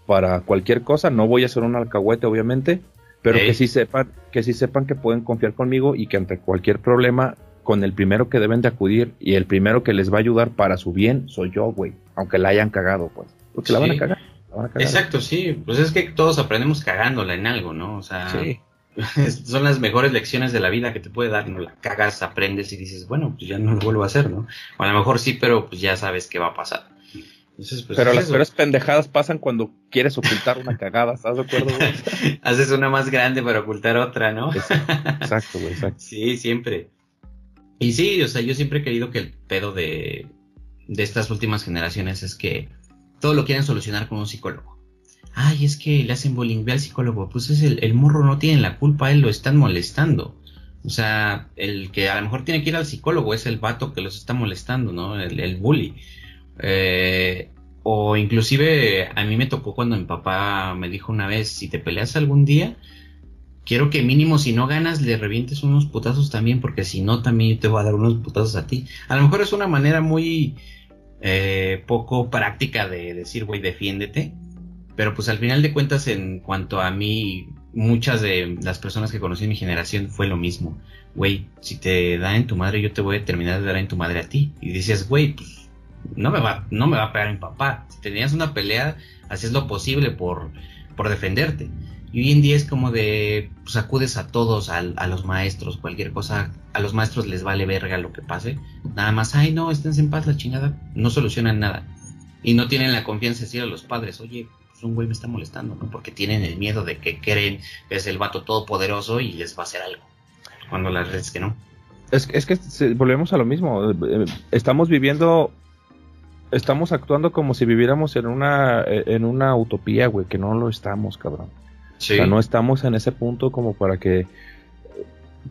para cualquier cosa. No voy a ser un alcahuete, obviamente, pero que sí sepan, que sí sepan que pueden confiar conmigo y que ante cualquier problema, con el primero que deben de acudir y el primero que les va a ayudar para su bien, soy yo, güey. Aunque la hayan cagado, pues. Porque la, van a cagar,
Exacto, sí. Pues es que todos aprendemos cagándola en algo, ¿no? O sea, sí. son las mejores lecciones de la vida que te puede dar, no la cagas, aprendes y dices, bueno, pues ya no lo vuelvo a hacer, ¿no? O a lo mejor sí, pero pues ya sabes qué va a pasar.
Pues, pero las peores pendejadas pasan cuando quieres ocultar una cagada, ¿estás de acuerdo?
Haces una más grande para ocultar otra, ¿no?
exacto, güey, exacto.
Sí, siempre. Y sí, o sea, yo siempre he querido que el pedo de, de estas últimas generaciones es que todo lo quieren solucionar con un psicólogo ay, es que le hacen bullying, al psicólogo, pues es el, el morro no tiene la culpa, él lo están molestando. O sea, el que a lo mejor tiene que ir al psicólogo es el vato que los está molestando, ¿no? El, el bully. Eh, o inclusive a mí me tocó cuando mi papá me dijo una vez, si te peleas algún día, quiero que mínimo si no ganas le revientes unos putazos también, porque si no también te voy a dar unos putazos a ti. A lo mejor es una manera muy eh, poco práctica de decir, güey, defiéndete. Pero pues al final de cuentas, en cuanto a mí, muchas de las personas que conocí en mi generación fue lo mismo. Güey, si te da en tu madre, yo te voy a terminar de dar en tu madre a ti. Y dices, güey, pues no me va, no me va a pegar mi papá. Si tenías una pelea, hacías lo posible por, por defenderte. Y hoy en día es como de, pues acudes a todos, a, a, los maestros, cualquier cosa, a los maestros les vale verga lo que pase. Nada más, ay no, esténse en paz la chingada, no solucionan nada. Y no tienen la confianza de decir a los padres, oye, pues, un güey me está molestando, ¿no? Porque tienen el miedo de que creen que es el vato todopoderoso y les va a hacer algo. Cuando la verdad es que no.
Es, es que volvemos a lo mismo. Eh, estamos viviendo, estamos actuando como si viviéramos en una, en una utopía, güey, que no lo estamos, cabrón. O sea, no estamos en ese punto como para que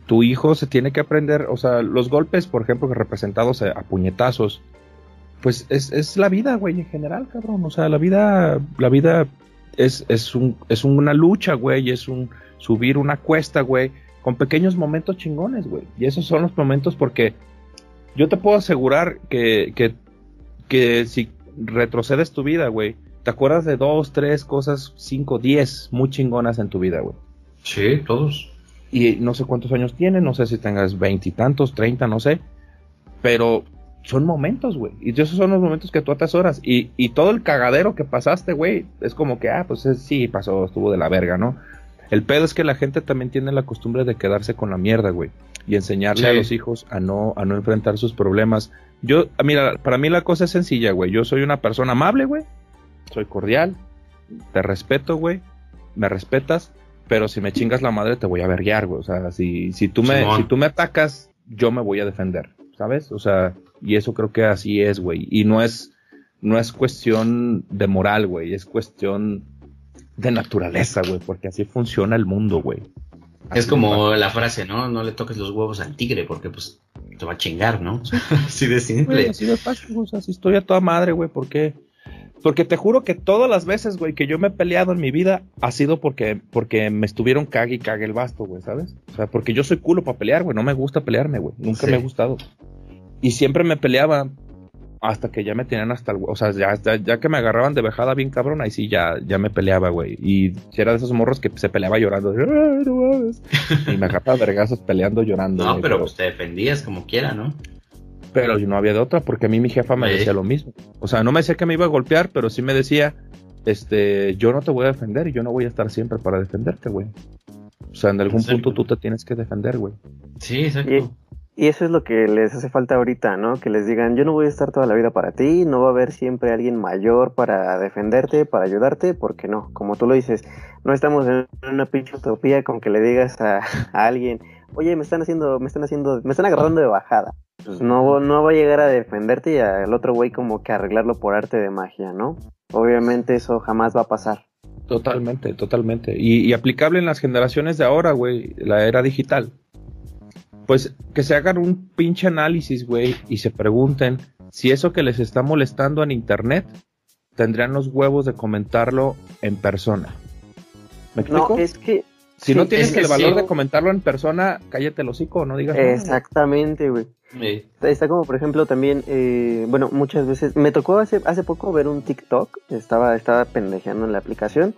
tu hijo se tiene que aprender, o sea, los golpes, por ejemplo, representados a puñetazos, pues es, es la vida, güey, en general, cabrón. O sea, la vida, la vida es, es, un, es una lucha, güey, es un subir una cuesta, güey, con pequeños momentos chingones, güey. Y esos son los momentos porque yo te puedo asegurar que, que, que si retrocedes tu vida, güey, te acuerdas de dos, tres cosas, cinco, diez muy chingonas en tu vida, güey.
Sí, todos.
Y no sé cuántos años tienes, no sé si tengas veintitantos, treinta, no sé. Pero son momentos, güey. Y esos son los momentos que tú atesoras. Y, y todo el cagadero que pasaste, güey, es como que, ah, pues sí, pasó, estuvo de la verga, ¿no? El pedo es que la gente también tiene la costumbre de quedarse con la mierda, güey. Y enseñarle a los hijos a no, a no enfrentar sus problemas. Yo, mira, para mí la cosa es sencilla, güey. Yo soy una persona amable, güey. Soy cordial. Te respeto, güey. Me respetas. Pero si me chingas la madre, te voy a verguiar, güey. O sea, si, si, tú me, si tú me atacas, yo me voy a defender. ¿Sabes? O sea, y eso creo que así es, güey. Y no es, no es cuestión de moral, güey. Es cuestión de naturaleza, güey. Porque así funciona el mundo, güey.
Es como la frase, ¿no? No le toques los huevos al tigre, porque pues te va a chingar, ¿no? así de simple.
así de fácil, o sea, si estoy a toda madre, güey, ¿por qué? Porque te juro que todas las veces, güey, que yo me he peleado en mi vida ha sido porque, porque me estuvieron cague y cague el basto, güey, ¿sabes? O sea, porque yo soy culo para pelear, güey, no me gusta pelearme, güey, nunca me ha gustado. Y siempre me peleaba hasta que ya me tenían hasta el, o sea, ya, ya, que me agarraban de vejada bien cabrón, ahí sí ya, ya me peleaba, güey. Y era de esos morros que se peleaba llorando. y me agarraba vergazos peleando llorando.
No, pero, pues te defendías como quiera, ¿no?
Pero yo no había de otra, porque a mí mi jefa me decía lo mismo. O sea, no me decía que me iba a golpear, pero sí me decía, este, yo no te voy a defender y yo no voy a estar siempre para defenderte, güey. O sea, en algún punto tú te tienes que defender, güey.
Sí, exacto.
Y, eso es lo que les hace falta ahorita, ¿no? Que les digan, yo no voy a estar toda la vida para ti, no va a haber siempre alguien mayor para defenderte, para ayudarte, porque no, como tú lo dices, no estamos en una pinche utopía con que le digas a, a alguien, oye, me están haciendo, me están haciendo, me están agarrando de bajada pues no, no va a llegar a defenderte y al otro güey como que arreglarlo por arte de magia, ¿no? Obviamente eso jamás va a pasar.
Totalmente, totalmente. Y, aplicable en las generaciones de ahora, güey, la era digital. Pues que se hagan un pinche análisis, güey, y se pregunten si eso que les está molestando en internet tendrían los huevos de comentarlo en persona.
¿Me explico? No, es que
si no tienes el valor de comentarlo en persona, cállate el hocico, no digas
Exactamente, güey. Está como, por ejemplo, también, eh, bueno, muchas veces, me tocó hace, hace poco ver un TikTok, estaba, estaba pendejeando en la aplicación,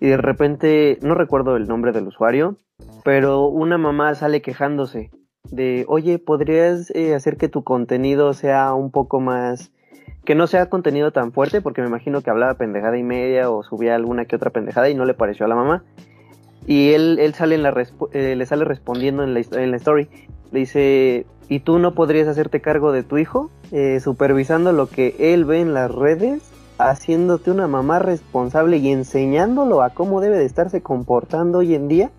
y de repente, no recuerdo el nombre del usuario, pero una mamá sale quejándose de, oye, ¿podrías eh, hacer que tu contenido sea un poco más, que no sea contenido tan fuerte? Porque me imagino que hablaba pendejada y media o subía alguna que otra pendejada y no le pareció a la mamá. Y él, él sale en la eh, le sale respondiendo en la, en la story. Le dice, ¿y tú no podrías hacerte cargo de tu hijo? Eh, supervisando lo que él ve en las redes, haciéndote una mamá responsable y enseñándolo a cómo debe de estarse comportando hoy en día.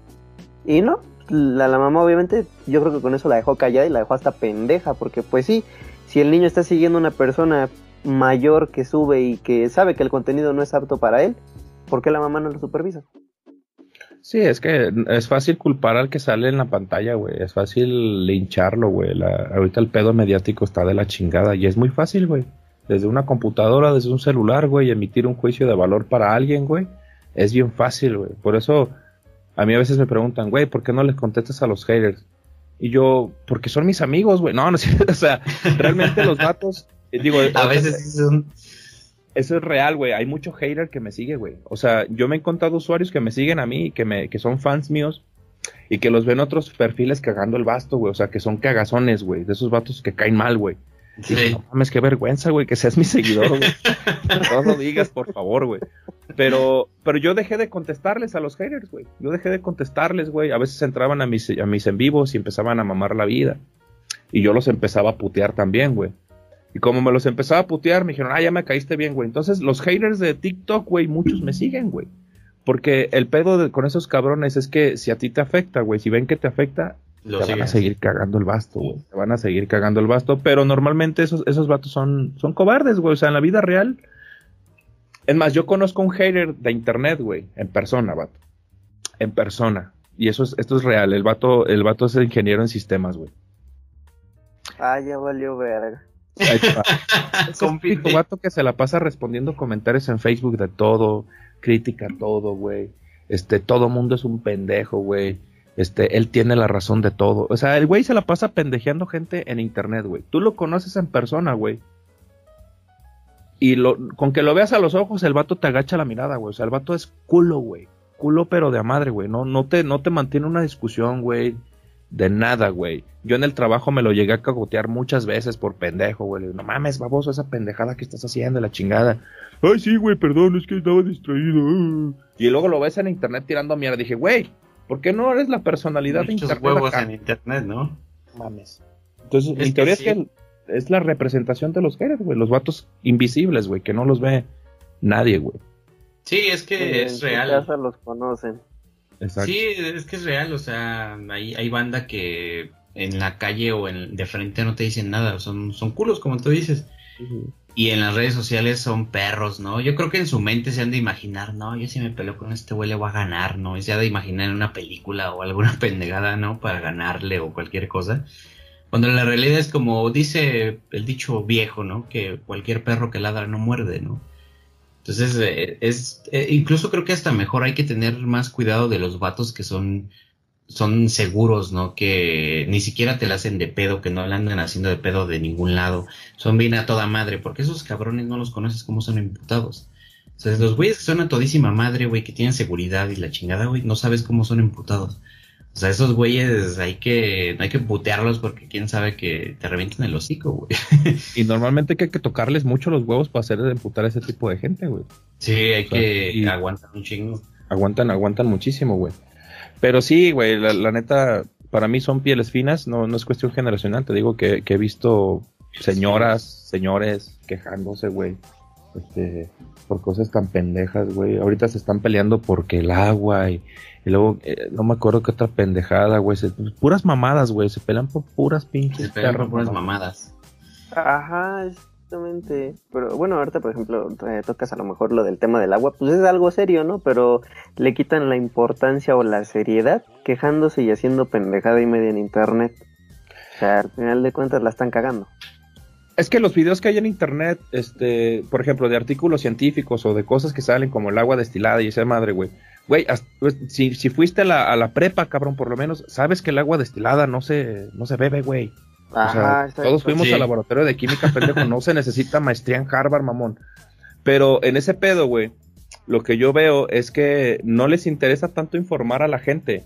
Y no, la, la mamá obviamente yo creo que con eso la dejó callada y la dejó hasta pendeja, porque pues sí, si el niño está siguiendo una persona mayor que sube y que sabe que el contenido no es apto para él, ¿por qué la mamá no lo supervisa?
Sí, es que es fácil culpar al que sale en la pantalla, güey. Es fácil lincharlo, güey. ahorita el pedo mediático está de la chingada y es muy fácil, güey. Desde una computadora, desde un celular, güey, emitir un juicio de valor para alguien, güey. Es bien fácil, güey. Por eso a mí a veces me preguntan, güey, ¿por qué no les contestas a los haters? Y yo, porque son mis amigos, güey. No, no, o sea, realmente los datos, digo,
a veces son
eso es real, güey. Hay mucho hater que me sigue, güey. O sea, yo me he encontrado usuarios que me siguen a mí, que, me, que son fans míos y que los ven otros perfiles cagando el basto, güey. O sea, que son cagazones, güey. De esos vatos que caen mal, güey. Sí. no mames, qué vergüenza, güey, que seas mi seguidor, güey. no lo digas, por favor, güey. Pero, pero yo dejé de contestarles a los haters, güey. Yo dejé de contestarles, güey. A veces entraban a mis, a mis en vivos y empezaban a mamar la vida. Y yo los empezaba a putear también, güey. Y como me los empezaba a putear, me dijeron, ah, ya me caíste bien, güey. Entonces, los haters de TikTok, güey, muchos me siguen, güey. Porque el pedo con esos cabrones es que si a ti te afecta, güey, si ven que te afecta, te van a seguir cagando el basto, güey. Te van a seguir cagando el basto. Pero normalmente esos, esos vatos son, son cobardes, güey. O sea, en la vida real. Es más, yo conozco un hater de internet, güey, en persona, vato. En persona. Y eso es, esto es real. El vato, el vato es ingeniero en sistemas, güey.
Ah, ya valió verga.
Es un vato que se la pasa respondiendo comentarios en Facebook de todo, crítica todo, güey. Este, todo mundo es un pendejo, güey. Este, él tiene la razón de todo. O sea, el güey se la pasa pendejeando gente en internet, güey. Tú lo conoces en persona, güey. Y lo, con que lo veas a los ojos, el vato te agacha la mirada, güey. O sea, el vato es culo, güey. Culo, pero de a madre, güey. No, no, te, no te mantiene una discusión, güey. De nada, güey. Yo en el trabajo me lo llegué a cagotear muchas veces por pendejo, güey. No mames, baboso, esa pendejada que estás haciendo, la chingada. Ay, sí, güey, perdón, es que estaba distraído. Y luego lo ves en internet tirando mierda. Dije, güey, ¿por qué no eres la personalidad
de internet? huevos en internet, ¿no?
Mames. Entonces, mi teoría es que es la representación de los haters, güey. Los vatos invisibles, güey, que no los ve nadie, güey.
Sí, es que es real.
En casa los conocen.
Sí, es que es real, o sea, hay, hay banda que en la calle o en, de frente no te dicen nada, son, son culos, como tú dices. Y en las redes sociales son perros, ¿no? Yo creo que en su mente se han de imaginar, no, yo si me peleo con este güey le voy a ganar, ¿no? Y se ha de imaginar en una película o alguna pendejada, ¿no? Para ganarle o cualquier cosa. Cuando la realidad es como dice el dicho viejo, ¿no? Que cualquier perro que ladra no muerde, ¿no? Entonces, eh, es, eh, incluso creo que hasta mejor hay que tener más cuidado de los vatos que son, son seguros, ¿no? Que ni siquiera te la hacen de pedo, que no la andan haciendo de pedo de ningún lado. Son bien a toda madre, porque esos cabrones no los conoces como son imputados. Sea, los güeyes que son a todísima madre, güey, que tienen seguridad y la chingada, güey, no sabes cómo son imputados. O sea, esos güeyes hay que, hay que putearlos porque quién sabe que te revienten el hocico, güey.
Y normalmente hay que tocarles mucho los huevos para hacer emputar a ese tipo de gente, güey.
Sí, hay que aguantar un chingo.
Aguantan, aguantan muchísimo, güey. Pero sí, güey, la, neta, para mí son pieles finas, no, no es cuestión generacional. Te digo que, que he visto señoras, señores quejándose, güey. Este, por cosas tan pendejas, güey. Ahorita se están peleando porque el agua y, luego, eh, no me acuerdo qué otra pendejada, güey. puras mamadas, güey. Se pelean por puras pinches.
Se pelean por puras mamadas.
Ajá, exactamente. Pero bueno, ahorita, por ejemplo, tocas a lo mejor lo del tema del agua. Pues es algo serio, ¿no? Pero le quitan la importancia o la seriedad quejándose y haciendo pendejada y media en internet. O sea, al final de cuentas la están cagando.
Es que los videos que hay en internet, este, por ejemplo, de artículos científicos o de cosas que salen como el agua destilada y esa madre, güey. Güey, pues, si, si, fuiste a la, a la, prepa, cabrón, por lo menos, sabes que el agua destilada no se, no se bebe, güey. O sea, todos fuimos al laboratorio de química, pendejo, no se necesita maestría en Harvard, mamón. Pero en ese pedo, güey, lo que yo veo es que no les interesa tanto informar a la gente.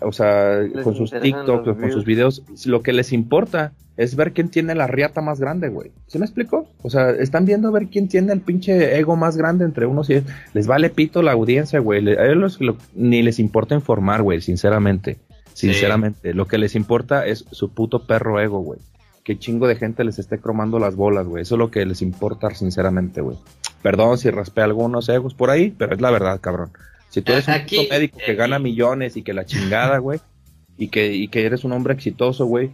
O sea, con sus TikToks, con sus videos, lo que les importa es ver quién tiene la riata más grande, güey. ¿Se me explicó? O sea, están viendo a ver quién tiene el pinche ego más grande entre unos y les vale pito la audiencia, güey. A ellos ni les importa informar, güey, sinceramente. Sinceramente, lo que les importa es su puto perro ego, güey. Que chingo de gente les esté cromando las bolas, güey. Eso es lo que les importa, sinceramente, güey. Perdón si raspé algunos egos por ahí, pero es la verdad, cabrón. Si tú eres un puto médico que gana millones y que la chingada, güey, y que, y que eres un hombre exitoso, güey,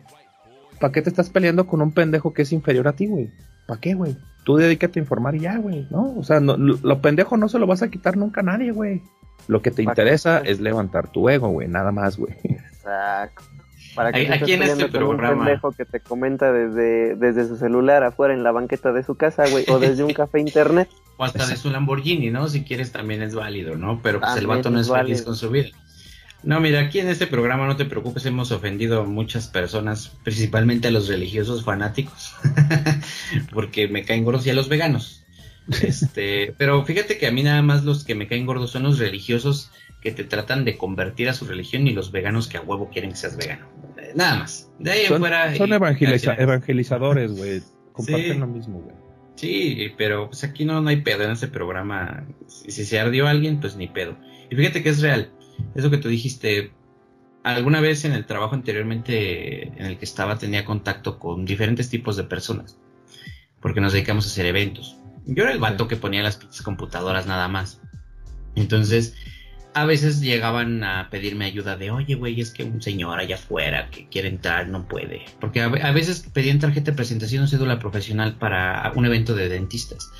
¿Para qué te estás peleando con un pendejo que es inferior a ti, güey? ¿Para qué, güey? Tú dedícate a informar y ya, güey, ¿no? O sea, lo, pendejo no se lo vas a quitar nunca a nadie, güey. Lo que te interesa es levantar tu ego, güey, nada más, güey.
Exacto. Para que aquí en este programa. Un pendejo que te comenta desde, desde su celular afuera en la banqueta de su casa, güey, o desde un café internet.
O hasta de su Lamborghini, ¿no? Si quieres también es válido, ¿no? Pero pues el vato no es feliz con su vida. No, mira, aquí en este programa no te preocupes, hemos ofendido a muchas personas, principalmente a los religiosos fanáticos, porque me caen gordos y a los veganos. Este, pero fíjate que a mí nada más los que me caen gordos son los religiosos que te tratan de convertir a su religión y los veganos que a huevo quieren que seas vegano. Nada más. De ahí
son,
fuera.
Son evangelizadores, güey. Comparten lo mismo, güey.
Sí, pero pues aquí no, no hay pedo en este programa. Si, si se ardió alguien, pues ni pedo. Y fíjate que es real eso que tú dijiste, alguna vez en el trabajo anteriormente en el que estaba tenía contacto con diferentes tipos de personas, porque nos dedicamos a hacer eventos. Yo era el vato que ponía las computadoras nada más. Entonces, a veces llegaban a pedirme ayuda de, oye, güey, es que un señor allá afuera que quiere entrar no puede. Porque a, veces pedían tarjeta de presentación o cédula profesional para un evento de dentistas.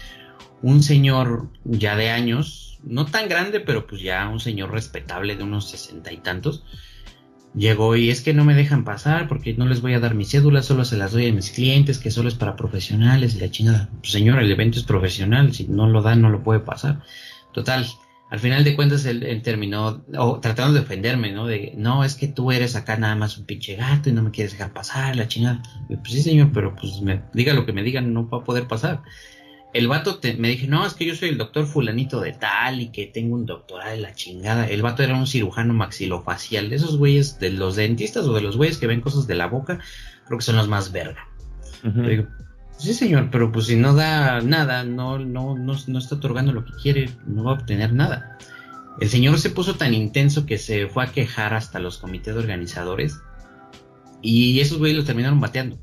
Un señor ya de años no tan grande, pero pues ya un señor respetable de unos sesenta y tantos, llegó y es que no me dejan pasar porque no les voy a dar mi cédula, solo se las doy a mis clientes, que solo es para profesionales y la chingada. Pues, señor, el evento es profesional, si no lo da no lo puede pasar. Total, al final de cuentas él, terminó tratando de ofenderme, ¿no? De, no, es que tú eres acá nada más un pinche gato y no me quieres dejar pasar, la chingada. pues sí, señor, pero pues me diga lo que me digan, no va a poder pasar el vato me dije, no, es que yo soy el doctor fulanito de tal y que tengo un doctorado de la chingada. El vato era un cirujano maxilofacial. De esos güeyes, de los dentistas o de los güeyes que ven cosas de la boca, creo que son los más verga. Sí señor, pero pues si no da nada, no, no, no, no está otorgando lo que quiere, no va a obtener nada. El señor se puso tan intenso que se fue a quejar hasta los comités organizadores y esos güeyes lo terminaron bateando.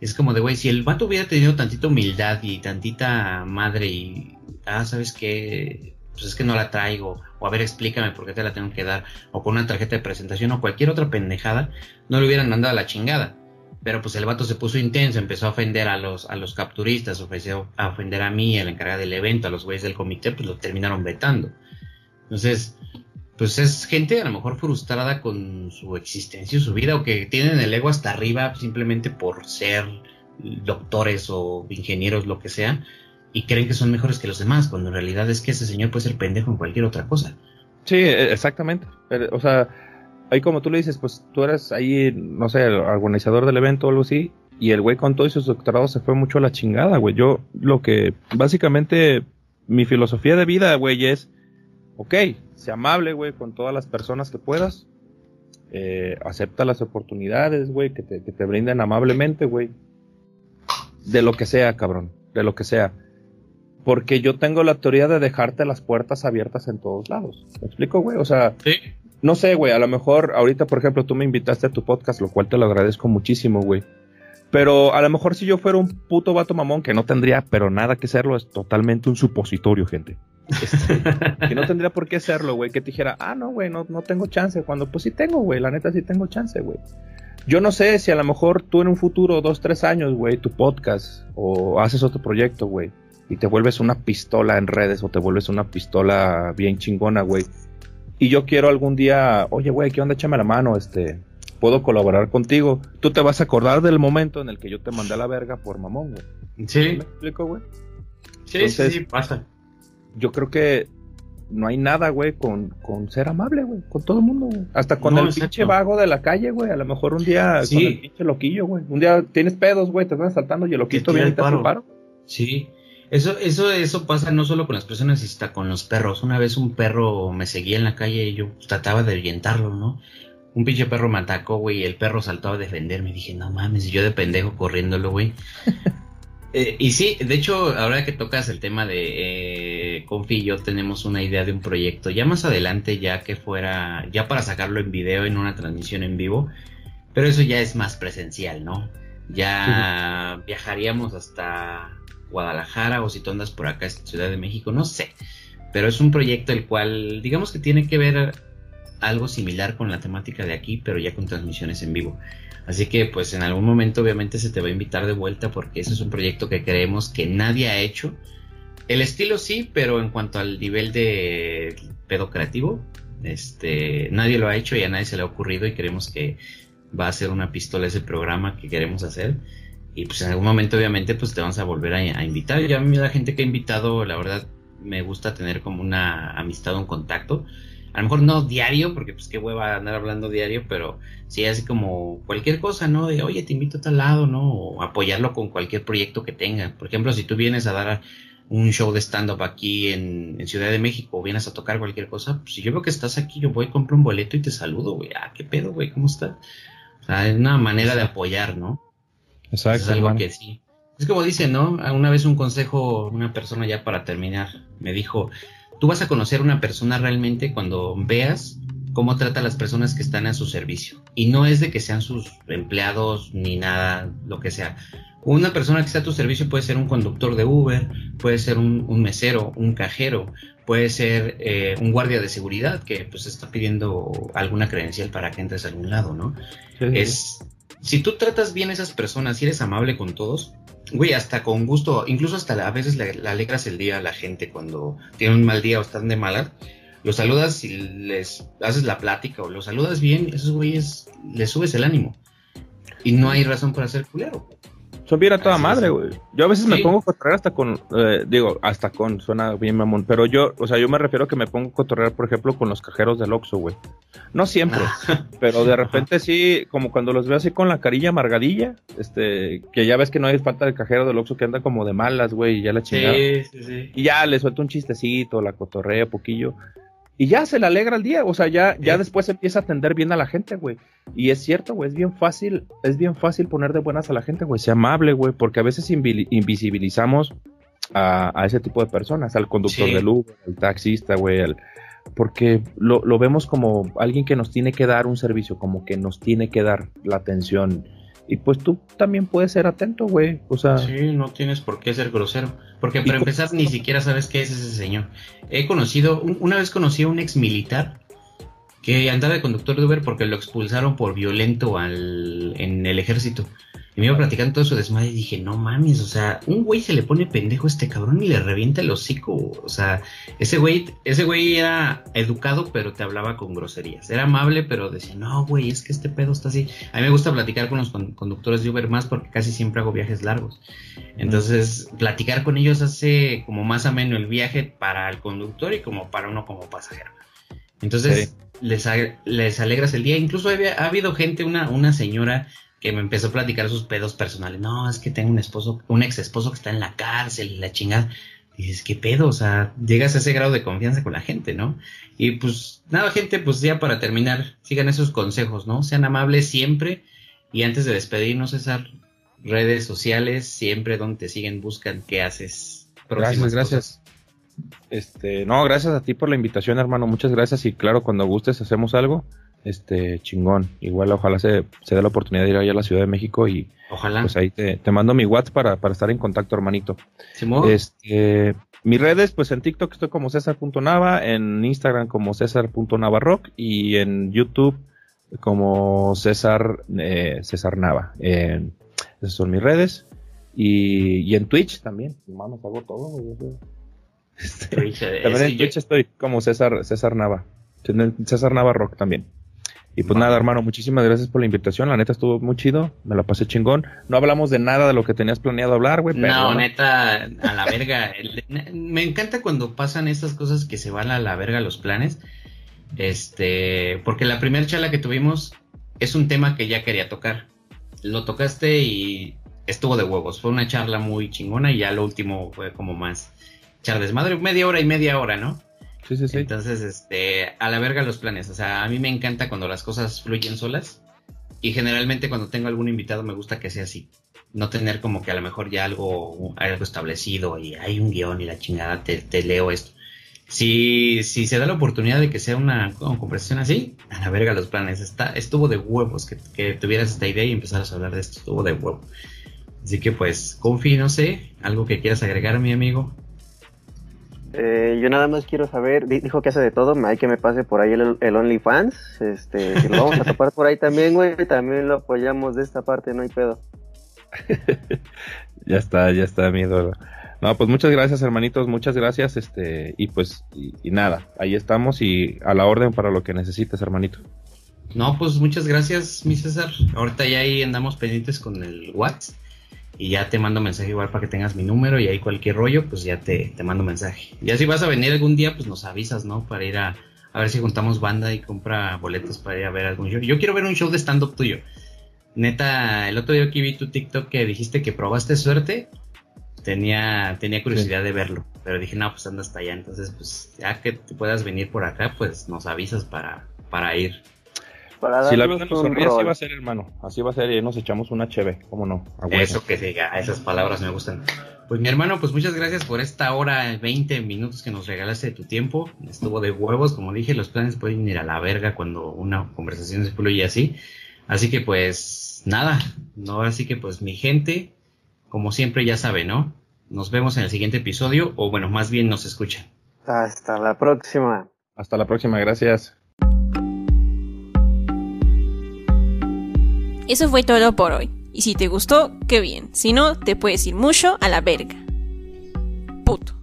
Es como de, güey, si el vato hubiera tenido tantita humildad y tantita madre y, ah, ¿sabes qué? Pues es que no la traigo, o a ver, explícame por qué te la tengo que dar, o con una tarjeta de presentación o cualquier otra pendejada, no le hubieran mandado a la chingada. Pero pues el vato se puso intenso, empezó a ofender a los, a los capturistas, ofreció a ofender a mí, a la encargada del evento, a los güeyes del comité, pues lo terminaron vetando. Entonces, pues es gente a lo mejor frustrada con su existencia, su vida, o que tienen el ego hasta arriba simplemente por ser doctores o ingenieros, lo que sea, y creen que son mejores que los demás, cuando en realidad es que ese señor puede ser pendejo en cualquier otra cosa.
Sí, e, exactamente. O sea, ahí como tú le dices, pues tú eres ahí, no sé, el organizador del evento o algo así, y el güey con todos sus doctorados se fue mucho a la chingada, güey. Yo lo que, básicamente, mi filosofía de vida, güey, es, ok, sea amable, güey, con todas las personas que puedas. Eh, acepta las oportunidades, güey, que te, que te brinden amablemente, güey. De lo que sea, cabrón, de lo que sea. Porque yo tengo la teoría de dejarte las puertas abiertas en todos lados. ¿Me explico, güey? O sea,
¿Sí?
No sé, güey, a lo mejor ahorita, por ejemplo, tú me invitaste a tu podcast, lo cual te lo agradezco muchísimo, güey. Pero a lo mejor si yo fuera un puto vato mamón, que no tendría, pero nada que serlo, es totalmente un supositorio, gente. Este, que no tendría por qué serlo, güey. Que te dijera, ah, no, güey, no, no tengo chance. Cuando, pues sí tengo, güey, la neta sí tengo chance, güey. Yo no sé si a lo mejor tú en un futuro, dos, tres años, güey, tu podcast o haces otro proyecto, güey, y te vuelves una pistola en redes o te vuelves una pistola bien chingona, güey. Y yo quiero algún día, oye, güey, ¿qué onda? Échame la mano, este, puedo colaborar contigo. Tú te vas a acordar del momento en el que yo te mandé a la verga por mamón, güey.
Sí.
¿Me explico, güey?
Sí, sí, sí, pasa.
Yo creo que no hay nada, güey, con, con ser amable, güey, con todo el mundo, güey. Hasta con el pinche vago de la calle, güey. A lo mejor un día con el pinche loquillo, güey. Un día tienes pedos, güey, te están saltando y el loquito viene y te hace paro.
Sí. Eso, eso, eso pasa no solo con las personas, sino con los perros. Una vez un perro me seguía en la calle y yo trataba de ahuyentarlo, ¿no? un pinche perro me atacó, güey, y el perro saltó a defenderme. Dije, no mames, y yo de pendejo corriéndolo, güey. eh, y sí, de hecho, ahora que tocas el tema de eh, Confi y yo tenemos una idea de un proyecto, ya más adelante, ya que fuera, ya para sacarlo en video, en una transmisión en vivo, pero eso ya es más presencial, ¿no? Ya viajaríamos hasta Guadalajara o si tú andas por acá, Ciudad de México, no sé. Pero es un proyecto el cual, digamos que tiene que ver algo similar con la temática de aquí, pero ya con transmisiones en vivo. Así que pues en algún momento obviamente se te va a invitar de vuelta porque ese es un proyecto que creemos que nadie ha hecho. El estilo sí, pero en cuanto al nivel de pedo creativo, este, nadie lo ha hecho y a nadie se le ha ocurrido y creemos que va a ser una pistola ese programa que queremos hacer. Y pues en algún momento obviamente pues te vamos a volver a, invitar. Ya a mí la gente que he invitado, la verdad, me gusta tener como una amistad, un contacto a lo mejor no diario, porque pues qué hueva andar hablando diario, pero sí así como cualquier cosa, ¿no? De, oye, te invito a tal lado, ¿no? O apoyarlo con cualquier proyecto que tenga. Por ejemplo, si tú vienes a dar un show de stand-up aquí en, Ciudad de México o vienes a tocar cualquier cosa, pues si yo veo que estás aquí, yo voy, compro un boleto y te saludo, güey. Ah, qué pedo, güey, ¿cómo estás? O sea, es una manera de apoyar, ¿no?
Exacto.
Es algo que sí. Es como dice, ¿no? Una vez un consejo, una persona ya para terminar, me dijo, Tú vas a conocer a una persona realmente cuando veas cómo trata a las personas que están a su servicio. Y no es de que sean sus empleados ni nada, lo que sea. Una persona que está a tu servicio puede ser un conductor de Uber, puede ser un, mesero, un cajero, puede ser eh, un guardia de seguridad que pues está pidiendo alguna credencial para que entres a algún lado, ¿no? Es si tú tratas bien a esas personas y eres amable con todos, güey, hasta con gusto, incluso hasta a veces le, alegras el día a la gente cuando tienen un mal día o están de mala, los saludas y les haces la plática o los saludas bien, esos güeyes les subes el ánimo. Y no hay razón para ser culero.
Son bien a toda madre, güey. Yo a veces me pongo a cotorrear hasta con, eh, digo, hasta con, suena bien mamón, pero yo, o sea, yo me refiero a que me pongo a cotorrear, por ejemplo, con los cajeros del Oxxo, güey. No siempre, ah. pero de repente sí, como cuando los veo así con la carilla amargadilla, este, que ya ves que no hay falta del cajero del Oxxo que anda como de malas, güey, y ya la chingada. Sí, sí, sí. Y ya le suelto un chistecito, la cotorrea poquillo y ya se le alegra el día, o sea, ya, ya después empieza a atender bien a la gente, güey. Y es cierto, güey, es bien fácil, es bien fácil poner de buenas a la gente, güey, sea amable, güey, porque a veces invisibilizamos a, ese tipo de personas, al conductor del Uber, al taxista, güey, porque lo, lo vemos como alguien que nos tiene que dar un servicio, como que nos tiene que dar la atención y pues tú también puedes ser atento, güey. O sea.
Sí, no tienes por qué ser grosero. Porque para empezar, ni siquiera sabes qué es ese señor. He conocido, una vez conocí a un ex militar que andaba de conductor de Uber porque lo expulsaron por violento al, en el ejército. Y me iba platicando todo su desmadre y dije, no mames, o sea, un güey se le pone pendejo a este cabrón y le revienta el hocico. O sea, ese güey, ese güey era educado, pero te hablaba con groserías. Era amable, pero decía, no, güey, es que este pedo está así. A mí me gusta platicar con los conductores de Uber más porque casi siempre hago viajes largos. Entonces, platicar con ellos hace como más ameno el viaje para el conductor y como para uno como pasajero. Entonces, les, les alegras el día. Incluso ha habido gente, una, una señora que me empezó a platicar sus pedos personales. No, es que tengo un esposo, un ex esposo que está en la cárcel y la chingada. Y dices, ¿qué pedo? O sea, llegas a ese grado de confianza con la gente, ¿no? Y pues, nada, gente, pues ya para terminar, sigan esos consejos, ¿no? Sean amables siempre. Y antes de despedirnos, esas redes sociales, siempre donde te siguen, buscan qué haces.
Gracias, gracias. Este, no, gracias a ti por la invitación, hermano. Muchas gracias. Y claro, cuando gustes, hacemos algo este chingón. Igual ojalá se, se dé la oportunidad de ir allá a la Ciudad de México y
ojalá.
pues ahí te, mando mi WhatsApp para, para estar en contacto, hermanito. Este, mis redes, pues en TikTok estoy como César.nava, en Instagram como César.navarrock y en YouTube como César, eh, César Nava. esas son mis redes. Y, y en Twitch también. Mames, hago todo. Este, también en Twitch estoy como César, César Nava. César Nava Rock también. Y pues nada, hermano, muchísimas gracias por la invitación. La neta estuvo muy chido, me la pasé chingón. No hablamos de nada de lo que tenías planeado hablar, güey.
No, neta, a la verga. me encanta cuando pasan estas cosas que se van a la verga los planes. Este, porque la primera charla que tuvimos es un tema que ya quería tocar. Lo tocaste y estuvo de huevos. Fue una charla muy chingona y ya lo último fue como más char desmadre, media hora y media hora, ¿no? Entonces, este, a la verga los planes. O sea, a mí me encanta cuando las cosas fluyen solas. Y generalmente cuando tengo algún invitado me gusta que sea así. No tener como que a lo mejor ya algo, algo establecido y hay un guion y la chingada te, leo esto. Si, si se da la oportunidad de que sea una, conversación así, a la verga los planes. Está, estuvo de huevos que, que tuvieras esta idea y empezaras a hablar de esto. Estuvo de huevo. Así que pues, Confi, no sé, algo que quieras agregar, mi amigo.
Eh, yo nada más quiero saber, dijo que hace de todo, hay que me pase por ahí el, el OnlyFans, este, si lo vamos a tapar por ahí también, güey, también lo apoyamos de esta parte, no hay pedo.
ya está, ya está, mi ídolo. No, pues muchas gracias, hermanitos, muchas gracias, este, y pues, y, nada, ahí estamos y a la orden para lo que necesites, hermanito.
No, pues muchas gracias, mi César. Ahorita ya ahí andamos pendientes con el WhatsApp y ya te mando mensaje igual para que tengas mi número y ahí cualquier rollo, pues ya te, te mando mensaje. Ya si vas a venir algún día, pues nos avisas, ¿no? Para ir a, a ver si juntamos banda y compra boletos para ir a ver algún show. Yo quiero ver un show de stand-up tuyo. Neta, el otro día que vi tu TikTok que dijiste que probaste suerte, tenía, tenía curiosidad de verlo. Pero dije, no, pues anda hasta allá. Entonces, pues ya que te puedas venir por acá, pues nos avisas para, para ir
si la vida nos sonríe, así va a ser, hermano. Así va a ser y nos echamos una cheve, ¿cómo no?
Eso que diga, esas palabras me gustan. Pues mi hermano, pues muchas gracias por esta hora, 20 minutos que nos regalaste de tu tiempo. Estuvo de huevos, como dije, los planes pueden ir a la verga cuando una conversación se fluye así. Así que pues nada, no, ahora sí que pues mi gente, como siempre ya sabe, ¿no? Nos vemos en el siguiente episodio, o bueno, más bien nos escuchan.
Hasta la próxima.
Hasta la próxima, gracias.
Eso fue todo por hoy. Y si te gustó, qué bien. Si no, te puedes ir mucho a la verga. Puto.